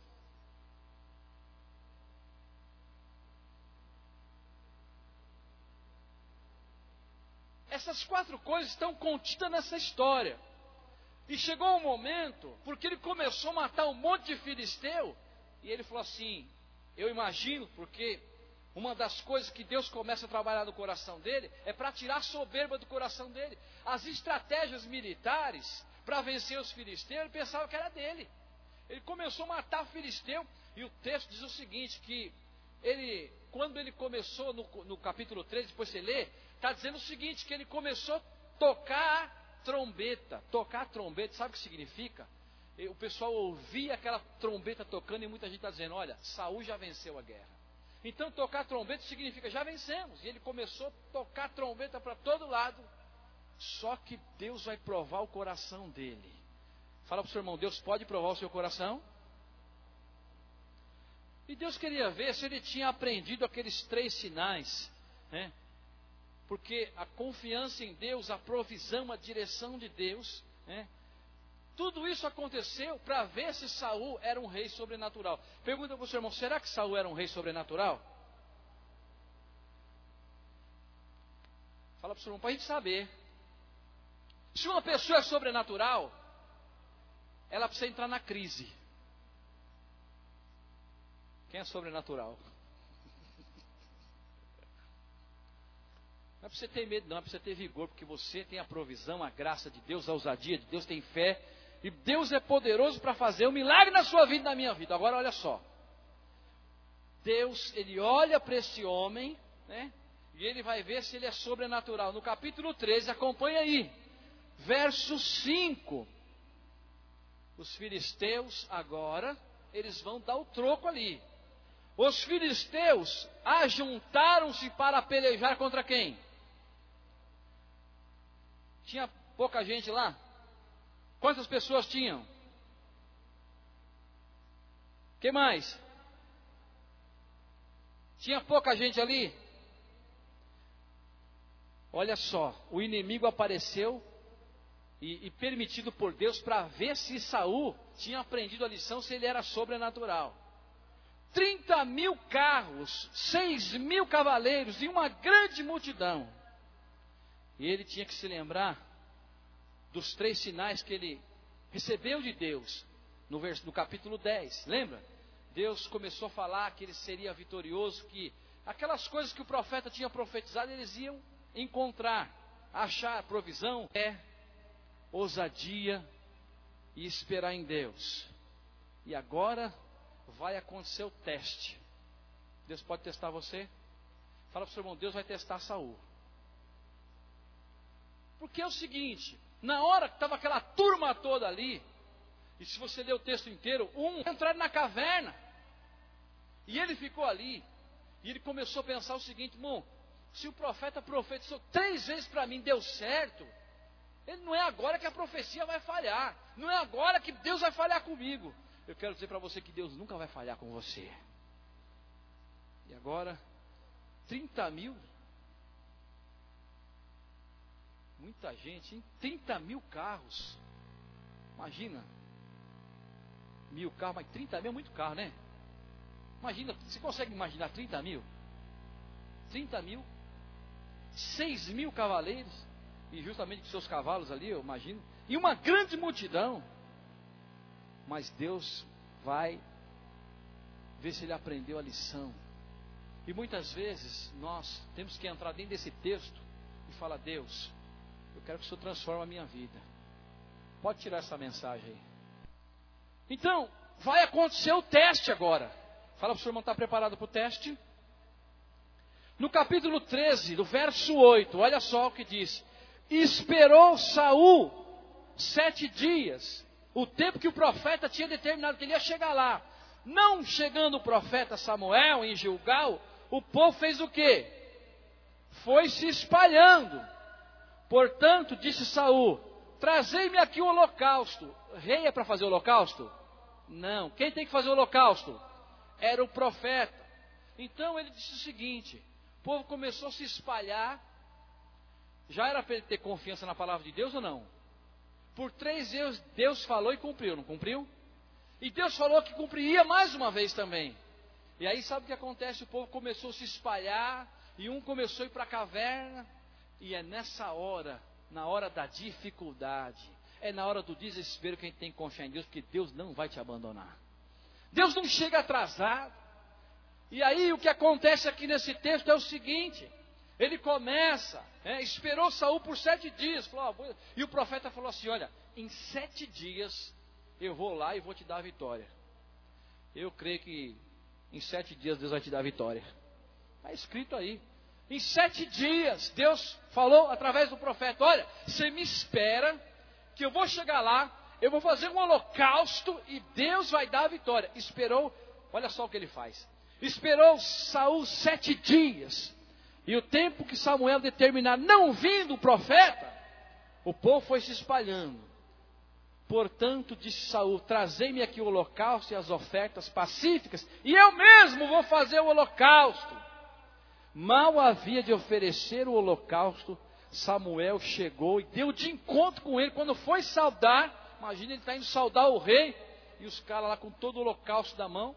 Essas quatro coisas estão contidas nessa história. E chegou um momento, porque ele começou a matar um monte de filisteu, e ele falou assim: Eu imagino, porque uma das coisas que Deus começa a trabalhar no coração dele é para tirar a soberba do coração dele. As estratégias militares para vencer os filisteus, ele pensava que era dele. Ele começou a matar filisteu, e o texto diz o seguinte: que ele, quando ele começou no, no capítulo 3, depois você lê, está dizendo o seguinte: que ele começou a tocar trombeta. Tocar trombeta, sabe o que significa? O pessoal ouvia aquela trombeta tocando e muita gente está dizendo: olha, Saul já venceu a guerra. Então tocar trombeta significa já vencemos. E ele começou a tocar trombeta para todo lado. Só que Deus vai provar o coração dele. Fala para o seu irmão, Deus pode provar o seu coração? E Deus queria ver se ele tinha aprendido aqueles três sinais, né? porque a confiança em Deus, a provisão, a direção de Deus, né? Tudo isso aconteceu para ver se Saul era um rei sobrenatural. Pergunta para o seu irmão: será que Saul era um rei sobrenatural? Fala para o seu irmão para a gente saber. Se uma pessoa é sobrenatural, ela precisa entrar na crise. Quem é sobrenatural? Não é para você ter medo, não, é para você ter vigor, porque você tem a provisão, a graça de Deus, a ousadia de Deus, tem fé. E Deus é poderoso para fazer um milagre na sua vida e na minha vida. Agora olha só. Deus, ele olha para esse homem, né? E ele vai ver se ele é sobrenatural. No capítulo 13, acompanha aí. Verso 5. Os filisteus agora, eles vão dar o troco ali. Os filisteus ajuntaram-se para pelejar contra quem? Tinha pouca gente lá? Quantas pessoas tinham? que mais? Tinha pouca gente ali? Olha só, o inimigo apareceu e, e permitido por Deus para ver se Saul tinha aprendido a lição, se ele era sobrenatural. 30 mil carros, 6 mil cavaleiros e uma grande multidão. E ele tinha que se lembrar dos três sinais que ele recebeu de Deus no, no capítulo 10. Lembra? Deus começou a falar que ele seria vitorioso, que aquelas coisas que o profeta tinha profetizado, eles iam encontrar, achar provisão, é ousadia e esperar em Deus. E agora vai acontecer o teste. Deus pode testar você? Fala para o seu irmão, Deus vai testar Saul. Porque é o seguinte, na hora que estava aquela turma toda ali, e se você ler o texto inteiro, um entraram na caverna, e ele ficou ali, e ele começou a pensar o seguinte, irmão, se o profeta profetizou três vezes para mim, deu certo, ele não é agora que a profecia vai falhar, não é agora que Deus vai falhar comigo. Eu quero dizer para você que Deus nunca vai falhar com você. E agora, 30 mil Muita gente, hein? 30 mil carros. Imagina. Mil carros, mas 30 mil é muito carro, né? Imagina, você consegue imaginar 30 mil? 30 mil, 6 mil cavaleiros, e justamente com seus cavalos ali, eu imagino, e uma grande multidão. Mas Deus vai ver se ele aprendeu a lição. E muitas vezes nós temos que entrar dentro desse texto e falar: Deus, eu quero que o Senhor transforme a minha vida. Pode tirar essa mensagem aí. Então, vai acontecer o teste agora. Fala para o senhor irmão, está preparado para o teste? No capítulo 13, do verso 8, olha só o que diz: Esperou Saul sete dias, o tempo que o profeta tinha determinado que ele ia chegar lá. Não chegando o profeta Samuel em Gilgal, o povo fez o quê? Foi se espalhando. Portanto, disse Saul: Trazei-me aqui o holocausto. Rei é para fazer o holocausto? Não. Quem tem que fazer o holocausto? Era o profeta. Então ele disse o seguinte: o povo começou a se espalhar. Já era para ele ter confiança na palavra de Deus ou não? Por três Deus, Deus falou e cumpriu, não cumpriu? E Deus falou que cumpriria mais uma vez também. E aí sabe o que acontece? O povo começou a se espalhar, e um começou a ir para a caverna, e é nessa hora, na hora da dificuldade, é na hora do desespero que a gente tem que confiar em Deus, porque Deus não vai te abandonar. Deus não chega atrasado. E aí o que acontece aqui nesse texto é o seguinte: ele começa, é, esperou Saul por sete dias, falou, e o profeta falou assim: olha, em sete dias eu vou lá e vou te dar a vitória. Eu creio que em sete dias Deus vai te dar a vitória. Está escrito aí. Em sete dias, Deus falou através do profeta: Olha, você me espera, que eu vou chegar lá, eu vou fazer um holocausto e Deus vai dar a vitória. Esperou, olha só o que ele faz. Esperou Saul sete dias. E o tempo que Samuel determinar, não vindo o profeta, o povo foi se espalhando. Portanto, disse Saul: Trazei-me aqui o holocausto e as ofertas pacíficas, e eu mesmo vou fazer o holocausto. Mal havia de oferecer o holocausto, Samuel chegou e deu de encontro com ele. Quando foi saudar, imagina ele está indo saudar o rei, e os caras lá com todo o holocausto da mão.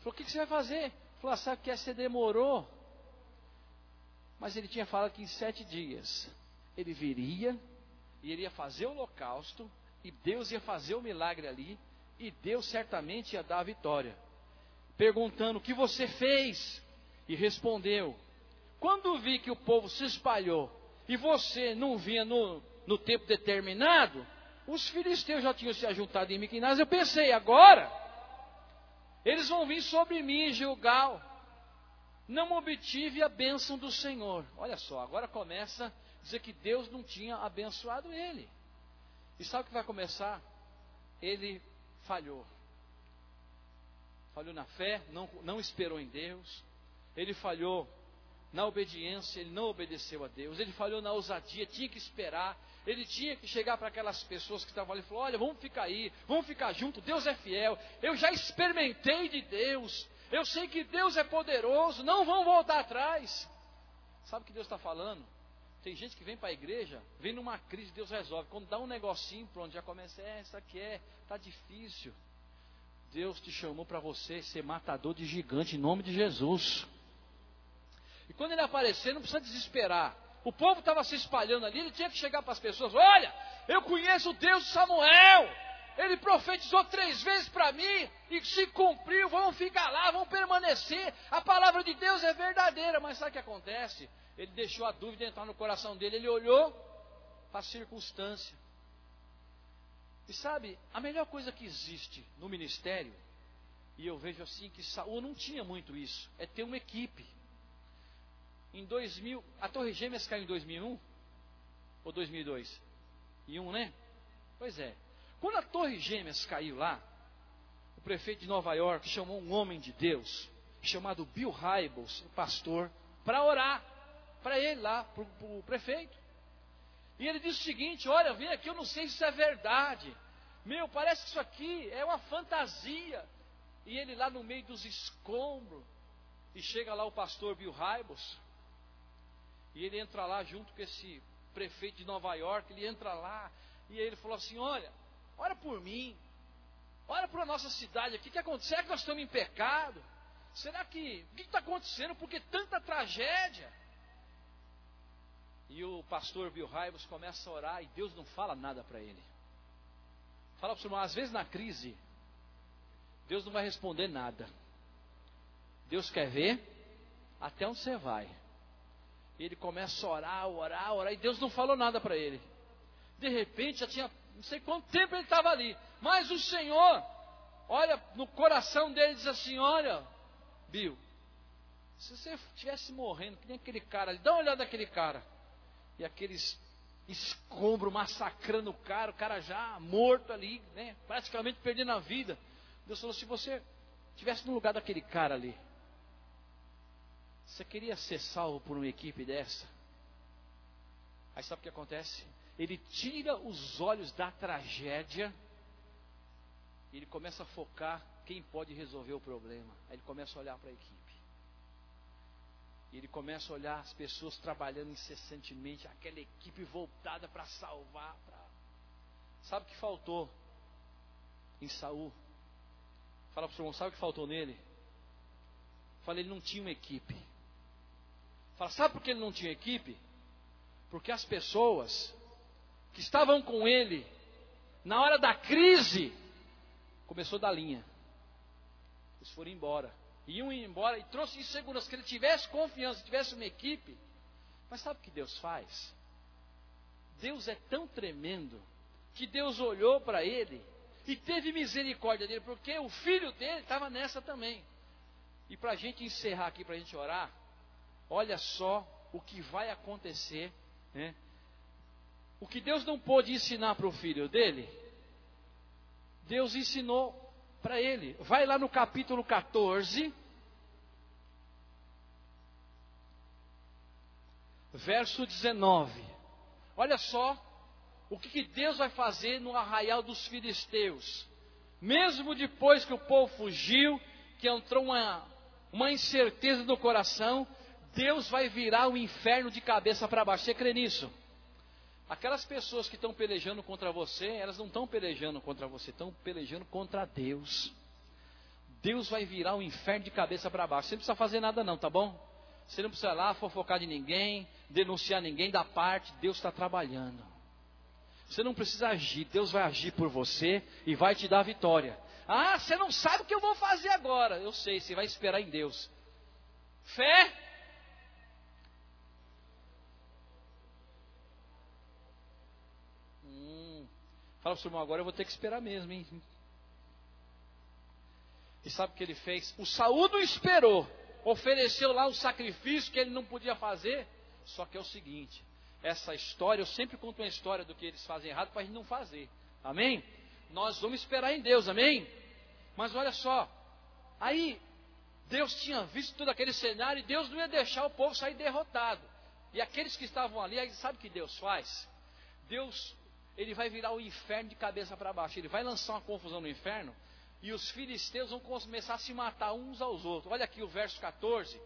Falou: O que, que você vai fazer? Falou: ah, Sabe que você demorou? Mas ele tinha falado que em sete dias ele viria e ele ia fazer o holocausto, e Deus ia fazer o milagre ali, e Deus certamente ia dar a vitória. Perguntando: O que você fez? E respondeu: Quando vi que o povo se espalhou e você não vinha no, no tempo determinado, os filisteus já tinham se ajuntado em Miquinás. Eu pensei, agora eles vão vir sobre mim, Gilgal. Não obtive a bênção do Senhor. Olha só, agora começa a dizer que Deus não tinha abençoado ele. E sabe o que vai começar? Ele falhou. Falhou na fé, não, não esperou em Deus. Ele falhou na obediência, ele não obedeceu a Deus, ele falhou na ousadia, tinha que esperar, ele tinha que chegar para aquelas pessoas que estavam ali e falar: olha, vamos ficar aí, vamos ficar junto, Deus é fiel, eu já experimentei de Deus, eu sei que Deus é poderoso, não vão voltar atrás. Sabe o que Deus está falando? Tem gente que vem para a igreja, vem numa crise, Deus resolve. Quando dá um negocinho, pronto, já começa, é, isso aqui é, está difícil. Deus te chamou para você ser matador de gigante em nome de Jesus. E quando ele aparecer, não precisa desesperar. O povo estava se espalhando ali, ele tinha que chegar para as pessoas: Olha, eu conheço o Deus de Samuel. Ele profetizou três vezes para mim e se cumpriu. Vamos ficar lá, vamos permanecer. A palavra de Deus é verdadeira, mas sabe o que acontece? Ele deixou a dúvida entrar no coração dele. Ele olhou para a circunstância. E sabe, a melhor coisa que existe no ministério, e eu vejo assim que Saul não tinha muito isso, é ter uma equipe em 2000, a Torre Gêmeas caiu em 2001 ou 2002? Em um, né? Pois é. Quando a Torre Gêmeas caiu lá, o prefeito de Nova York chamou um homem de Deus, chamado Bill Hybels, pastor, para orar para ele lá, para o prefeito. E ele disse o seguinte: Olha, vem aqui, eu não sei se isso é verdade. Meu, parece que isso aqui é uma fantasia. E ele lá no meio dos escombros. E chega lá o pastor Bill Hybels. E ele entra lá junto com esse prefeito de Nova York, ele entra lá e ele falou assim: Olha, ora por mim, olha para a nossa cidade aqui, o que aconteceu? Será que nós estamos em pecado? Será que, o que está acontecendo? Por que tanta tragédia? E o pastor Bill Raivos começa a orar e Deus não fala nada para ele. Fala para o irmão, às vezes na crise, Deus não vai responder nada. Deus quer ver até onde você vai. Ele começa a orar, orar, orar, e Deus não falou nada para ele. De repente, já tinha não sei quanto tempo ele estava ali, mas o Senhor, olha no coração dele, diz assim: Olha, Bill, se você estivesse morrendo, que nem aquele cara ali, dá uma olhada naquele cara, e aqueles escombro massacrando o cara, o cara já morto ali, né, praticamente perdendo a vida. Deus falou: se você estivesse no lugar daquele cara ali, você queria ser salvo por uma equipe dessa? Aí sabe o que acontece? Ele tira os olhos da tragédia e ele começa a focar quem pode resolver o problema. Aí ele começa a olhar para a equipe. E ele começa a olhar as pessoas trabalhando incessantemente, aquela equipe voltada para salvar. Pra... Sabe o que faltou em Saul? Fala para o irmão, sabe o que faltou nele? Falei, ele não tinha uma equipe. Fala, sabe por que ele não tinha equipe? Porque as pessoas que estavam com ele na hora da crise começou da linha. Eles foram embora iam embora e trouxe insegurança, que ele tivesse confiança, tivesse uma equipe. Mas sabe o que Deus faz? Deus é tão tremendo que Deus olhou para ele e teve misericórdia dele, porque o filho dele estava nessa também. E para a gente encerrar aqui, para a gente orar, olha só o que vai acontecer. Né? O que Deus não pôde ensinar para o filho dele, Deus ensinou para ele. Vai lá no capítulo 14, verso 19. Olha só o que, que Deus vai fazer no arraial dos filisteus. Mesmo depois que o povo fugiu, que entrou uma, uma incerteza no coração, Deus vai virar o inferno de cabeça para baixo. Você crê nisso? Aquelas pessoas que estão pelejando contra você, elas não estão pelejando contra você, estão pelejando contra Deus. Deus vai virar o inferno de cabeça para baixo. Você não precisa fazer nada, não, tá bom? Você não precisa lá fofocar de ninguém, denunciar ninguém da parte. Deus está trabalhando. Você não precisa agir, Deus vai agir por você e vai te dar vitória. Ah, você não sabe o que eu vou fazer agora. Eu sei, você vai esperar em Deus. Fé Fala para o irmão, agora eu vou ter que esperar mesmo, hein? E sabe o que ele fez? O Saúl não esperou. Ofereceu lá um sacrifício que ele não podia fazer. Só que é o seguinte: essa história, eu sempre conto uma história do que eles fazem errado para a gente não fazer. Amém? Nós vamos esperar em Deus, amém? Mas olha só, aí Deus tinha visto todo aquele cenário e Deus não ia deixar o povo sair derrotado. E aqueles que estavam ali, sabe o que Deus faz? Deus ele vai virar o inferno de cabeça para baixo. Ele vai lançar uma confusão no inferno e os filisteus vão começar a se matar uns aos outros. Olha aqui o verso 14,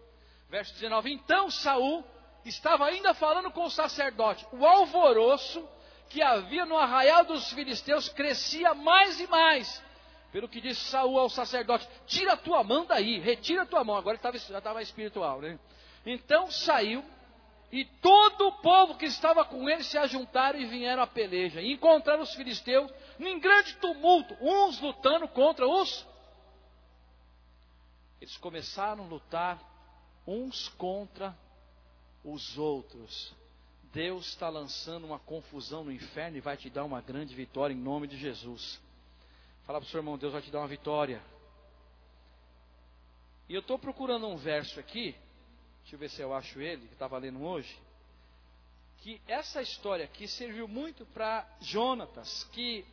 verso 19. Então Saul estava ainda falando com o sacerdote. O alvoroço que havia no arraial dos filisteus crescia mais e mais. Pelo que disse Saul ao sacerdote: Tira a tua mão daí, retira a tua mão. Agora ele já estava espiritual, né? Então saiu e todo o povo que estava com ele se ajuntaram e vieram à peleja. E encontraram os filisteus em grande tumulto, uns lutando contra os. Eles começaram a lutar uns contra os outros. Deus está lançando uma confusão no inferno e vai te dar uma grande vitória em nome de Jesus. Fala para o seu irmão, Deus vai te dar uma vitória. E eu estou procurando um verso aqui deixa eu ver se eu acho ele, que estava lendo hoje, que essa história aqui serviu muito para Jonatas, que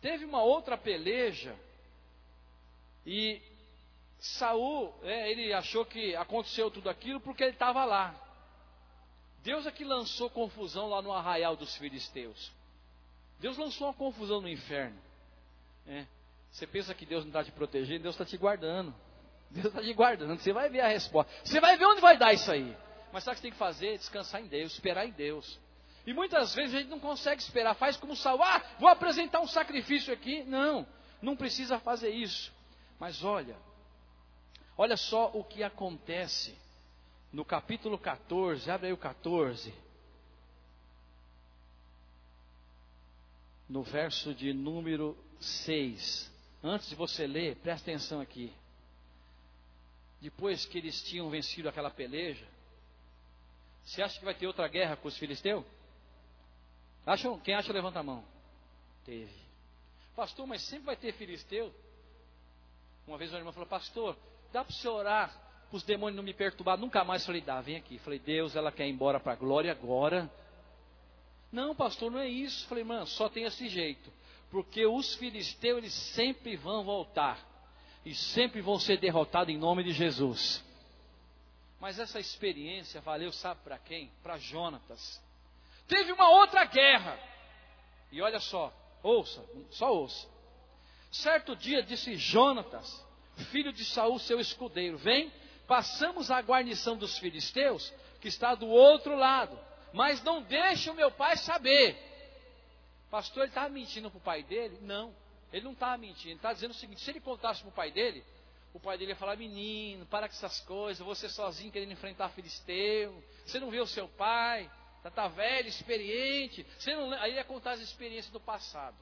teve uma outra peleja e Saul, é, ele achou que aconteceu tudo aquilo porque ele estava lá. Deus é que lançou confusão lá no arraial dos filisteus. Deus lançou uma confusão no inferno. É. Você pensa que Deus não está te protegendo, Deus está te guardando. Deus está te guardando, você vai ver a resposta. Você vai ver onde vai dar isso aí. Mas sabe o que você tem que fazer? Descansar em Deus, esperar em Deus. E muitas vezes a gente não consegue esperar, faz como Saul, ah, vou apresentar um sacrifício aqui. Não, não precisa fazer isso. Mas olha, olha só o que acontece no capítulo 14, abre aí o 14. No verso de número 6. Antes de você ler, presta atenção aqui. Depois que eles tinham vencido aquela peleja, você acha que vai ter outra guerra com os filisteus? Acham, quem acha, levanta a mão. Teve. Pastor, mas sempre vai ter filisteu? Uma vez uma irmã falou, pastor, dá para você orar para os demônios não me perturbar nunca mais? Falei, dá, vem aqui. Falei, Deus, ela quer ir embora para a glória agora. Não, pastor, não é isso. Falei, mano, só tem esse jeito. Porque os filisteus, eles sempre vão voltar. E sempre vão ser derrotados em nome de Jesus. Mas essa experiência valeu, sabe para quem? Para Jonatas. Teve uma outra guerra. E olha só, ouça, só ouça. Certo dia disse Jonatas, filho de Saul, seu escudeiro: Vem, passamos a guarnição dos filisteus, que está do outro lado, mas não deixe o meu pai saber. Pastor, ele estava mentindo para o pai dele? Não, ele não estava mentindo. Ele está dizendo o seguinte: se ele contasse para o pai dele, o pai dele ia falar: Menino, para com essas coisas, você sozinho querendo enfrentar filisteu, você não vê o seu pai, está tá velho, experiente. Você não... Aí ele ia contar as experiências do passado.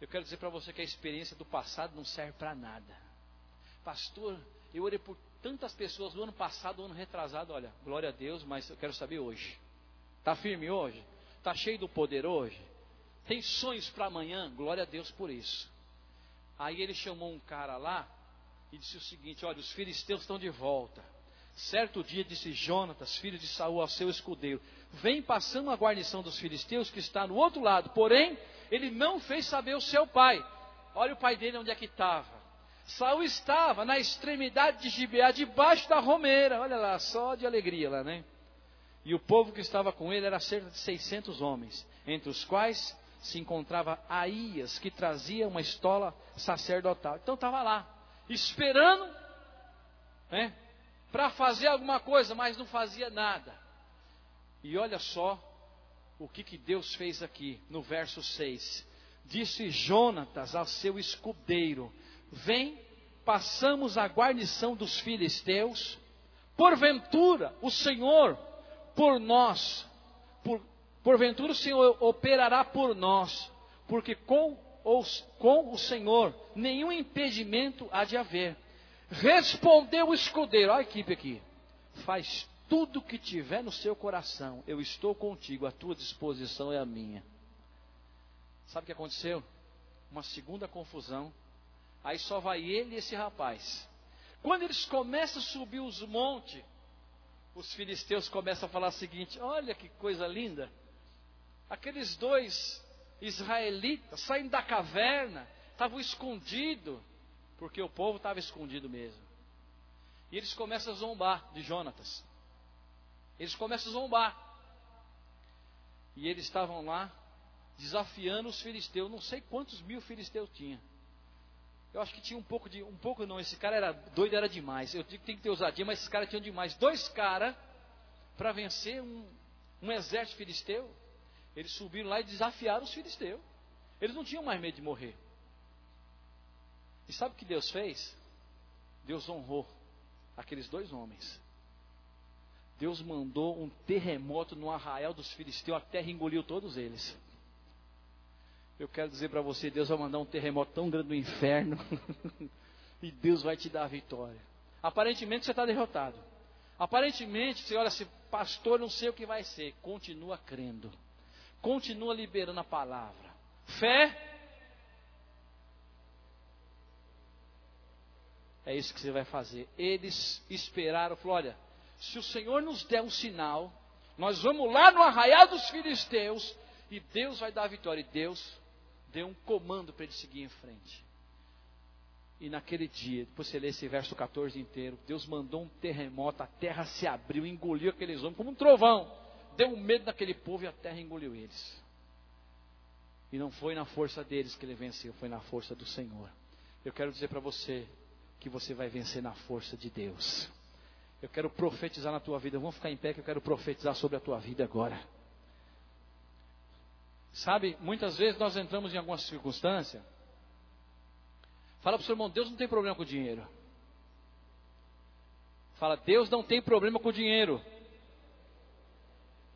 Eu quero dizer para você que a experiência do passado não serve para nada. Pastor, eu orei por tantas pessoas no ano passado, no ano retrasado. Olha, glória a Deus, mas eu quero saber hoje. Está firme hoje? Está cheio do poder hoje? Tem sonhos para amanhã? Glória a Deus por isso. Aí ele chamou um cara lá e disse o seguinte: Olha, os filisteus estão de volta. Certo dia disse Jonatas, filho de Saul, ao seu escudeiro: Vem passando a guarnição dos filisteus que está no outro lado. Porém, ele não fez saber o seu pai. Olha o pai dele onde é que estava. Saul estava na extremidade de Gibeá, debaixo da romeira. Olha lá, só de alegria lá, né? E o povo que estava com ele era cerca de 600 homens, entre os quais se encontrava Aías, que trazia uma estola sacerdotal. Então estava lá, esperando, né, para fazer alguma coisa, mas não fazia nada. E olha só o que, que Deus fez aqui no verso 6. Disse Jonatas ao seu escudeiro: Vem, passamos a guarnição dos filisteus. Porventura, o Senhor por nós, por, porventura o Senhor operará por nós, porque com, os, com o Senhor nenhum impedimento há de haver. Respondeu o escudeiro, a equipe aqui, faz tudo que tiver no seu coração, eu estou contigo, a tua disposição é a minha. Sabe o que aconteceu? Uma segunda confusão. Aí só vai ele e esse rapaz. Quando eles começam a subir os montes, os filisteus começam a falar o seguinte: olha que coisa linda. Aqueles dois israelitas saindo da caverna, estavam escondidos, porque o povo estava escondido mesmo. E eles começam a zombar de Jonatas. Eles começam a zombar. E eles estavam lá desafiando os filisteus. Não sei quantos mil filisteus tinha. Eu acho que tinha um pouco de. Um pouco não, esse cara era doido, era demais. Eu digo que tem que ter ousadia, mas esses caras tinham demais. Dois caras para vencer um, um exército filisteu. Eles subiram lá e desafiaram os filisteus. Eles não tinham mais medo de morrer. E sabe o que Deus fez? Deus honrou aqueles dois homens. Deus mandou um terremoto no arraial dos filisteus, a terra engoliu todos eles. Eu quero dizer para você, Deus vai mandar um terremoto tão grande no inferno, e Deus vai te dar a vitória. Aparentemente você está derrotado. Aparentemente você olha assim, pastor, não sei o que vai ser. Continua crendo. Continua liberando a palavra. Fé. É isso que você vai fazer. Eles esperaram, falou: olha, se o Senhor nos der um sinal, nós vamos lá no arraial dos filisteus e Deus vai dar a vitória. E Deus deu um comando para ele seguir em frente. E naquele dia, depois você lê esse verso 14 inteiro, Deus mandou um terremoto, a terra se abriu, engoliu aqueles homens como um trovão. Deu medo naquele povo e a terra engoliu eles. E não foi na força deles que ele venceu, foi na força do Senhor. Eu quero dizer para você que você vai vencer na força de Deus. Eu quero profetizar na tua vida. Vamos ficar em pé que eu quero profetizar sobre a tua vida agora. Sabe, muitas vezes nós entramos em alguma circunstância. Fala para o seu irmão, Deus não tem problema com o dinheiro. Fala, Deus não tem problema com o dinheiro.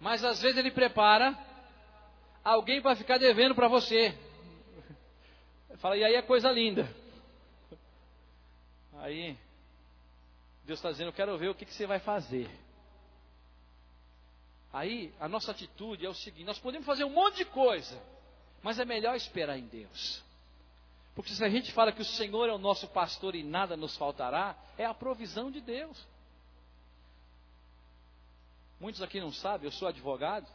Mas às vezes ele prepara alguém para ficar devendo para você. Fala, e aí é coisa linda. Aí Deus está dizendo: Eu quero ver o que, que você vai fazer. Aí, a nossa atitude é o seguinte: nós podemos fazer um monte de coisa, mas é melhor esperar em Deus. Porque se a gente fala que o Senhor é o nosso pastor e nada nos faltará, é a provisão de Deus. Muitos aqui não sabem, eu sou advogado,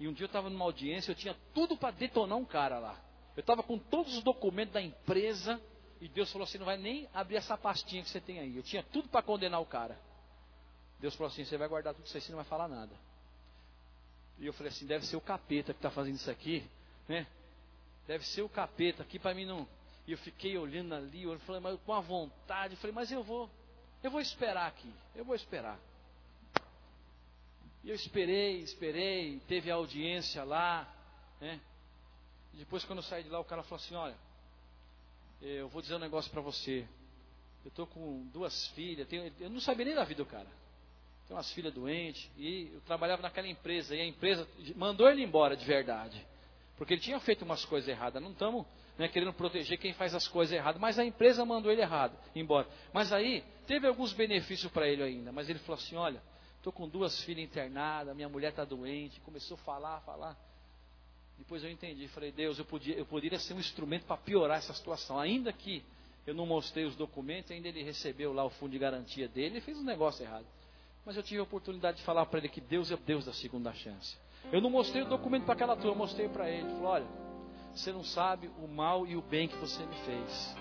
e um dia eu estava numa audiência, eu tinha tudo para detonar um cara lá. Eu estava com todos os documentos da empresa, e Deus falou assim: não vai nem abrir essa pastinha que você tem aí. Eu tinha tudo para condenar o cara. Deus falou assim: você vai guardar tudo isso aí, você não vai falar nada. E eu falei assim: deve ser o capeta que está fazendo isso aqui, né? Deve ser o capeta aqui para mim não. E eu fiquei olhando ali, eu falei, mas com a vontade, eu falei, mas eu vou, eu vou esperar aqui, eu vou esperar. E eu esperei, esperei, teve a audiência lá, né? Depois quando eu saí de lá, o cara falou assim, olha, eu vou dizer um negócio para você. Eu estou com duas filhas, tenho, eu não sabia nem da vida do cara. Tenho umas filhas doentes, e eu trabalhava naquela empresa, e a empresa mandou ele embora de verdade. Porque ele tinha feito umas coisas erradas. Não estamos né, querendo proteger quem faz as coisas erradas, mas a empresa mandou ele errado, embora. Mas aí, teve alguns benefícios para ele ainda. Mas ele falou assim: olha, estou com duas filhas internadas, minha mulher está doente. Começou a falar, falar. Depois eu entendi, falei, Deus, eu, podia, eu poderia ser um instrumento para piorar essa situação. Ainda que eu não mostrei os documentos, ainda ele recebeu lá o fundo de garantia dele e fez um negócio errado. Mas eu tive a oportunidade de falar para ele que Deus é Deus da segunda chance. Eu não mostrei o documento para aquela turma, eu mostrei para ele. Falei, olha, você não sabe o mal e o bem que você me fez.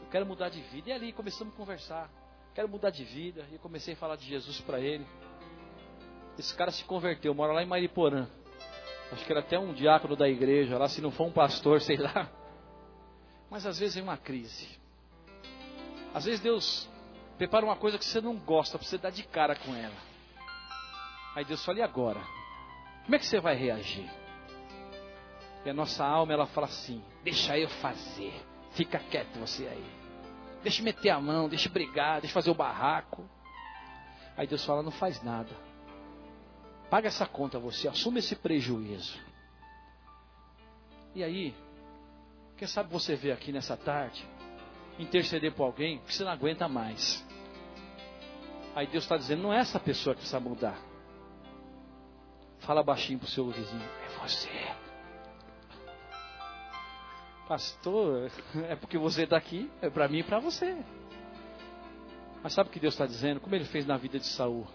Eu quero mudar de vida. E ali começamos a conversar. Quero mudar de vida. E eu comecei a falar de Jesus para ele. Esse cara se converteu, mora lá em Mariporã. Acho que era até um diácono da igreja lá, se não for um pastor, sei lá. Mas às vezes é uma crise. Às vezes Deus prepara uma coisa que você não gosta, para você dar de cara com ela. Aí Deus fala, e agora? Como é que você vai reagir? E a nossa alma, ela fala assim: deixa eu fazer, fica quieto você aí. Deixa eu meter a mão, deixa eu brigar, deixa eu fazer o barraco. Aí Deus fala: não faz nada. Paga essa conta você, assume esse prejuízo. E aí, quem sabe você vê aqui nessa tarde, interceder por alguém que você não aguenta mais. Aí Deus está dizendo: não é essa pessoa que precisa mudar. Fala baixinho para o seu vizinho: é você. Pastor, é porque você está aqui, é para mim e para você. Mas sabe o que Deus está dizendo? Como ele fez na vida de Saul?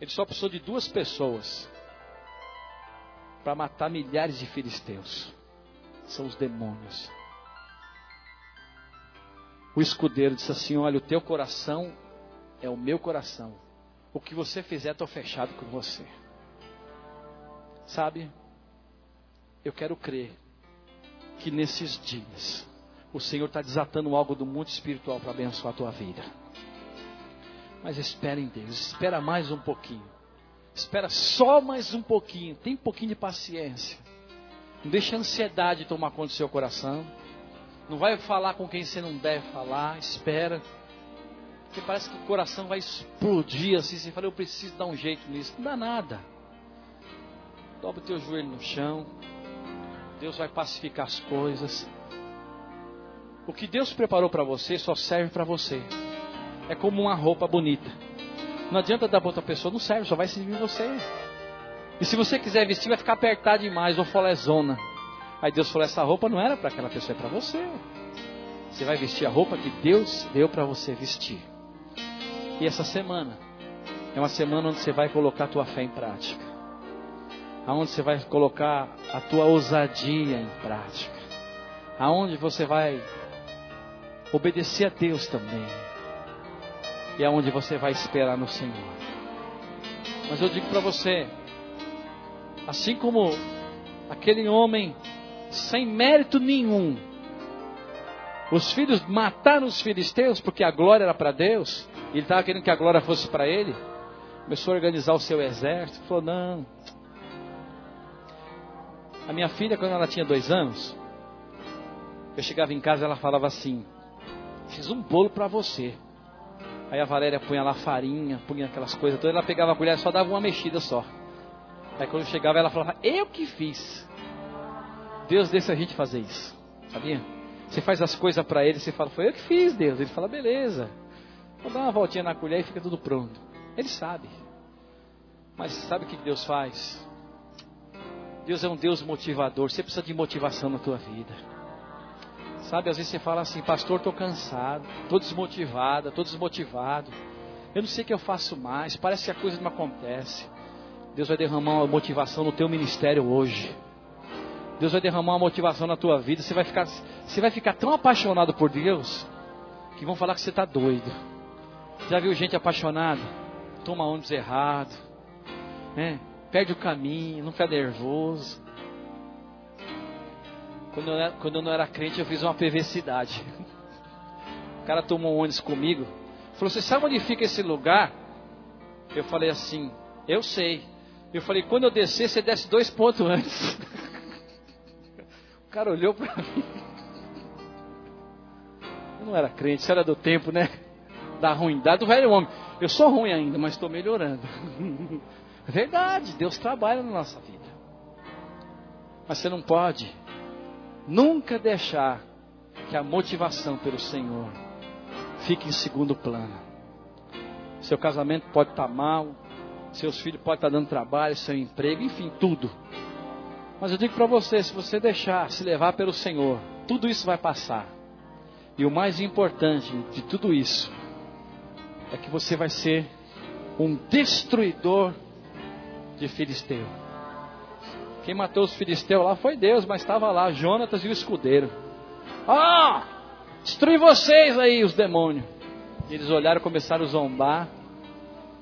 Ele só precisou de duas pessoas para matar milhares de filisteus. São os demônios. O escudeiro disse assim: Olha, o teu coração é o meu coração. O que você fizer, estou fechado com você. Sabe? Eu quero crer que nesses dias o Senhor está desatando algo do mundo espiritual para abençoar a tua vida. Mas espera em Deus, espera mais um pouquinho. Espera só mais um pouquinho. Tem um pouquinho de paciência. Não deixa a ansiedade tomar conta do seu coração. Não vai falar com quem você não deve falar. Espera. Porque parece que o coração vai explodir assim. Você fala, eu preciso dar um jeito nisso. Não dá nada. Dobra o teu joelho no chão. Deus vai pacificar as coisas. O que Deus preparou para você só serve para você. É como uma roupa bonita. Não adianta dar para outra pessoa, não serve, só vai servir você. E se você quiser vestir, vai ficar apertado demais ou folezona. Aí Deus falou: essa roupa não era para aquela pessoa, é para você. Você vai vestir a roupa que Deus deu para você vestir. E essa semana é uma semana onde você vai colocar a tua fé em prática aonde você vai colocar a tua ousadia em prática, aonde você vai obedecer a Deus também, e aonde você vai esperar no Senhor. Mas eu digo para você, assim como aquele homem sem mérito nenhum, os filhos mataram os filisteus porque a glória era para Deus, e ele estava querendo que a glória fosse para ele. Começou a organizar o seu exército, falou: Não, a minha filha, quando ela tinha dois anos, eu chegava em casa ela falava assim: Fiz um bolo para você. Aí a Valéria punha lá farinha, punha aquelas coisas todas. Ela pegava a colher e só dava uma mexida só. Aí quando eu chegava, ela falava: Eu que fiz. Deus deixa a gente fazer isso, sabia? Você faz as coisas para ele, você fala: Foi eu que fiz, Deus. Ele fala: Beleza. Vou dar uma voltinha na colher e fica tudo pronto. Ele sabe. Mas sabe o que Deus faz? Deus é um Deus motivador. Você precisa de motivação na tua vida. Sabe, às vezes você fala assim, pastor, estou cansado, estou desmotivada, estou desmotivado. Eu não sei o que eu faço mais, parece que a coisa não acontece. Deus vai derramar uma motivação no teu ministério hoje. Deus vai derramar uma motivação na tua vida. Você vai ficar, você vai ficar tão apaixonado por Deus que vão falar que você está doido. Já viu gente apaixonada? Toma ônibus errado, né? Perde o caminho, não fica nervoso. Quando eu, era, quando eu não era crente, eu fiz uma perversidade. O cara tomou um ônibus comigo. Falou: Você sabe onde fica esse lugar? Eu falei assim: Eu sei. Eu falei: Quando eu descer, você desce dois pontos antes. O cara olhou para mim. Eu não era crente, isso era do tempo, né? Da ruindade do velho homem. Eu sou ruim ainda, mas estou melhorando. Verdade, Deus trabalha na nossa vida. Mas você não pode nunca deixar que a motivação pelo Senhor fique em segundo plano. Seu casamento pode estar mal, seus filhos podem estar dando trabalho, seu emprego, enfim, tudo. Mas eu digo para você, se você deixar se levar pelo Senhor, tudo isso vai passar. E o mais importante de tudo isso é que você vai ser um destruidor de filisteu. Quem matou os filisteus lá foi Deus, mas estava lá Jonatas e o escudeiro. Ah! Destrui vocês aí, os demônios. Eles olharam começaram a zombar.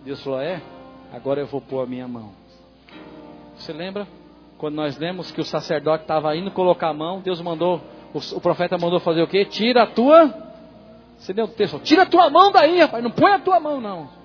Deus falou: É, agora eu vou pôr a minha mão. Você lembra? Quando nós lemos que o sacerdote estava indo colocar a mão, Deus mandou, o profeta mandou fazer o quê? Tira a tua. Você deu o texto? Tira a tua mão daí, rapaz. Não põe a tua mão, não.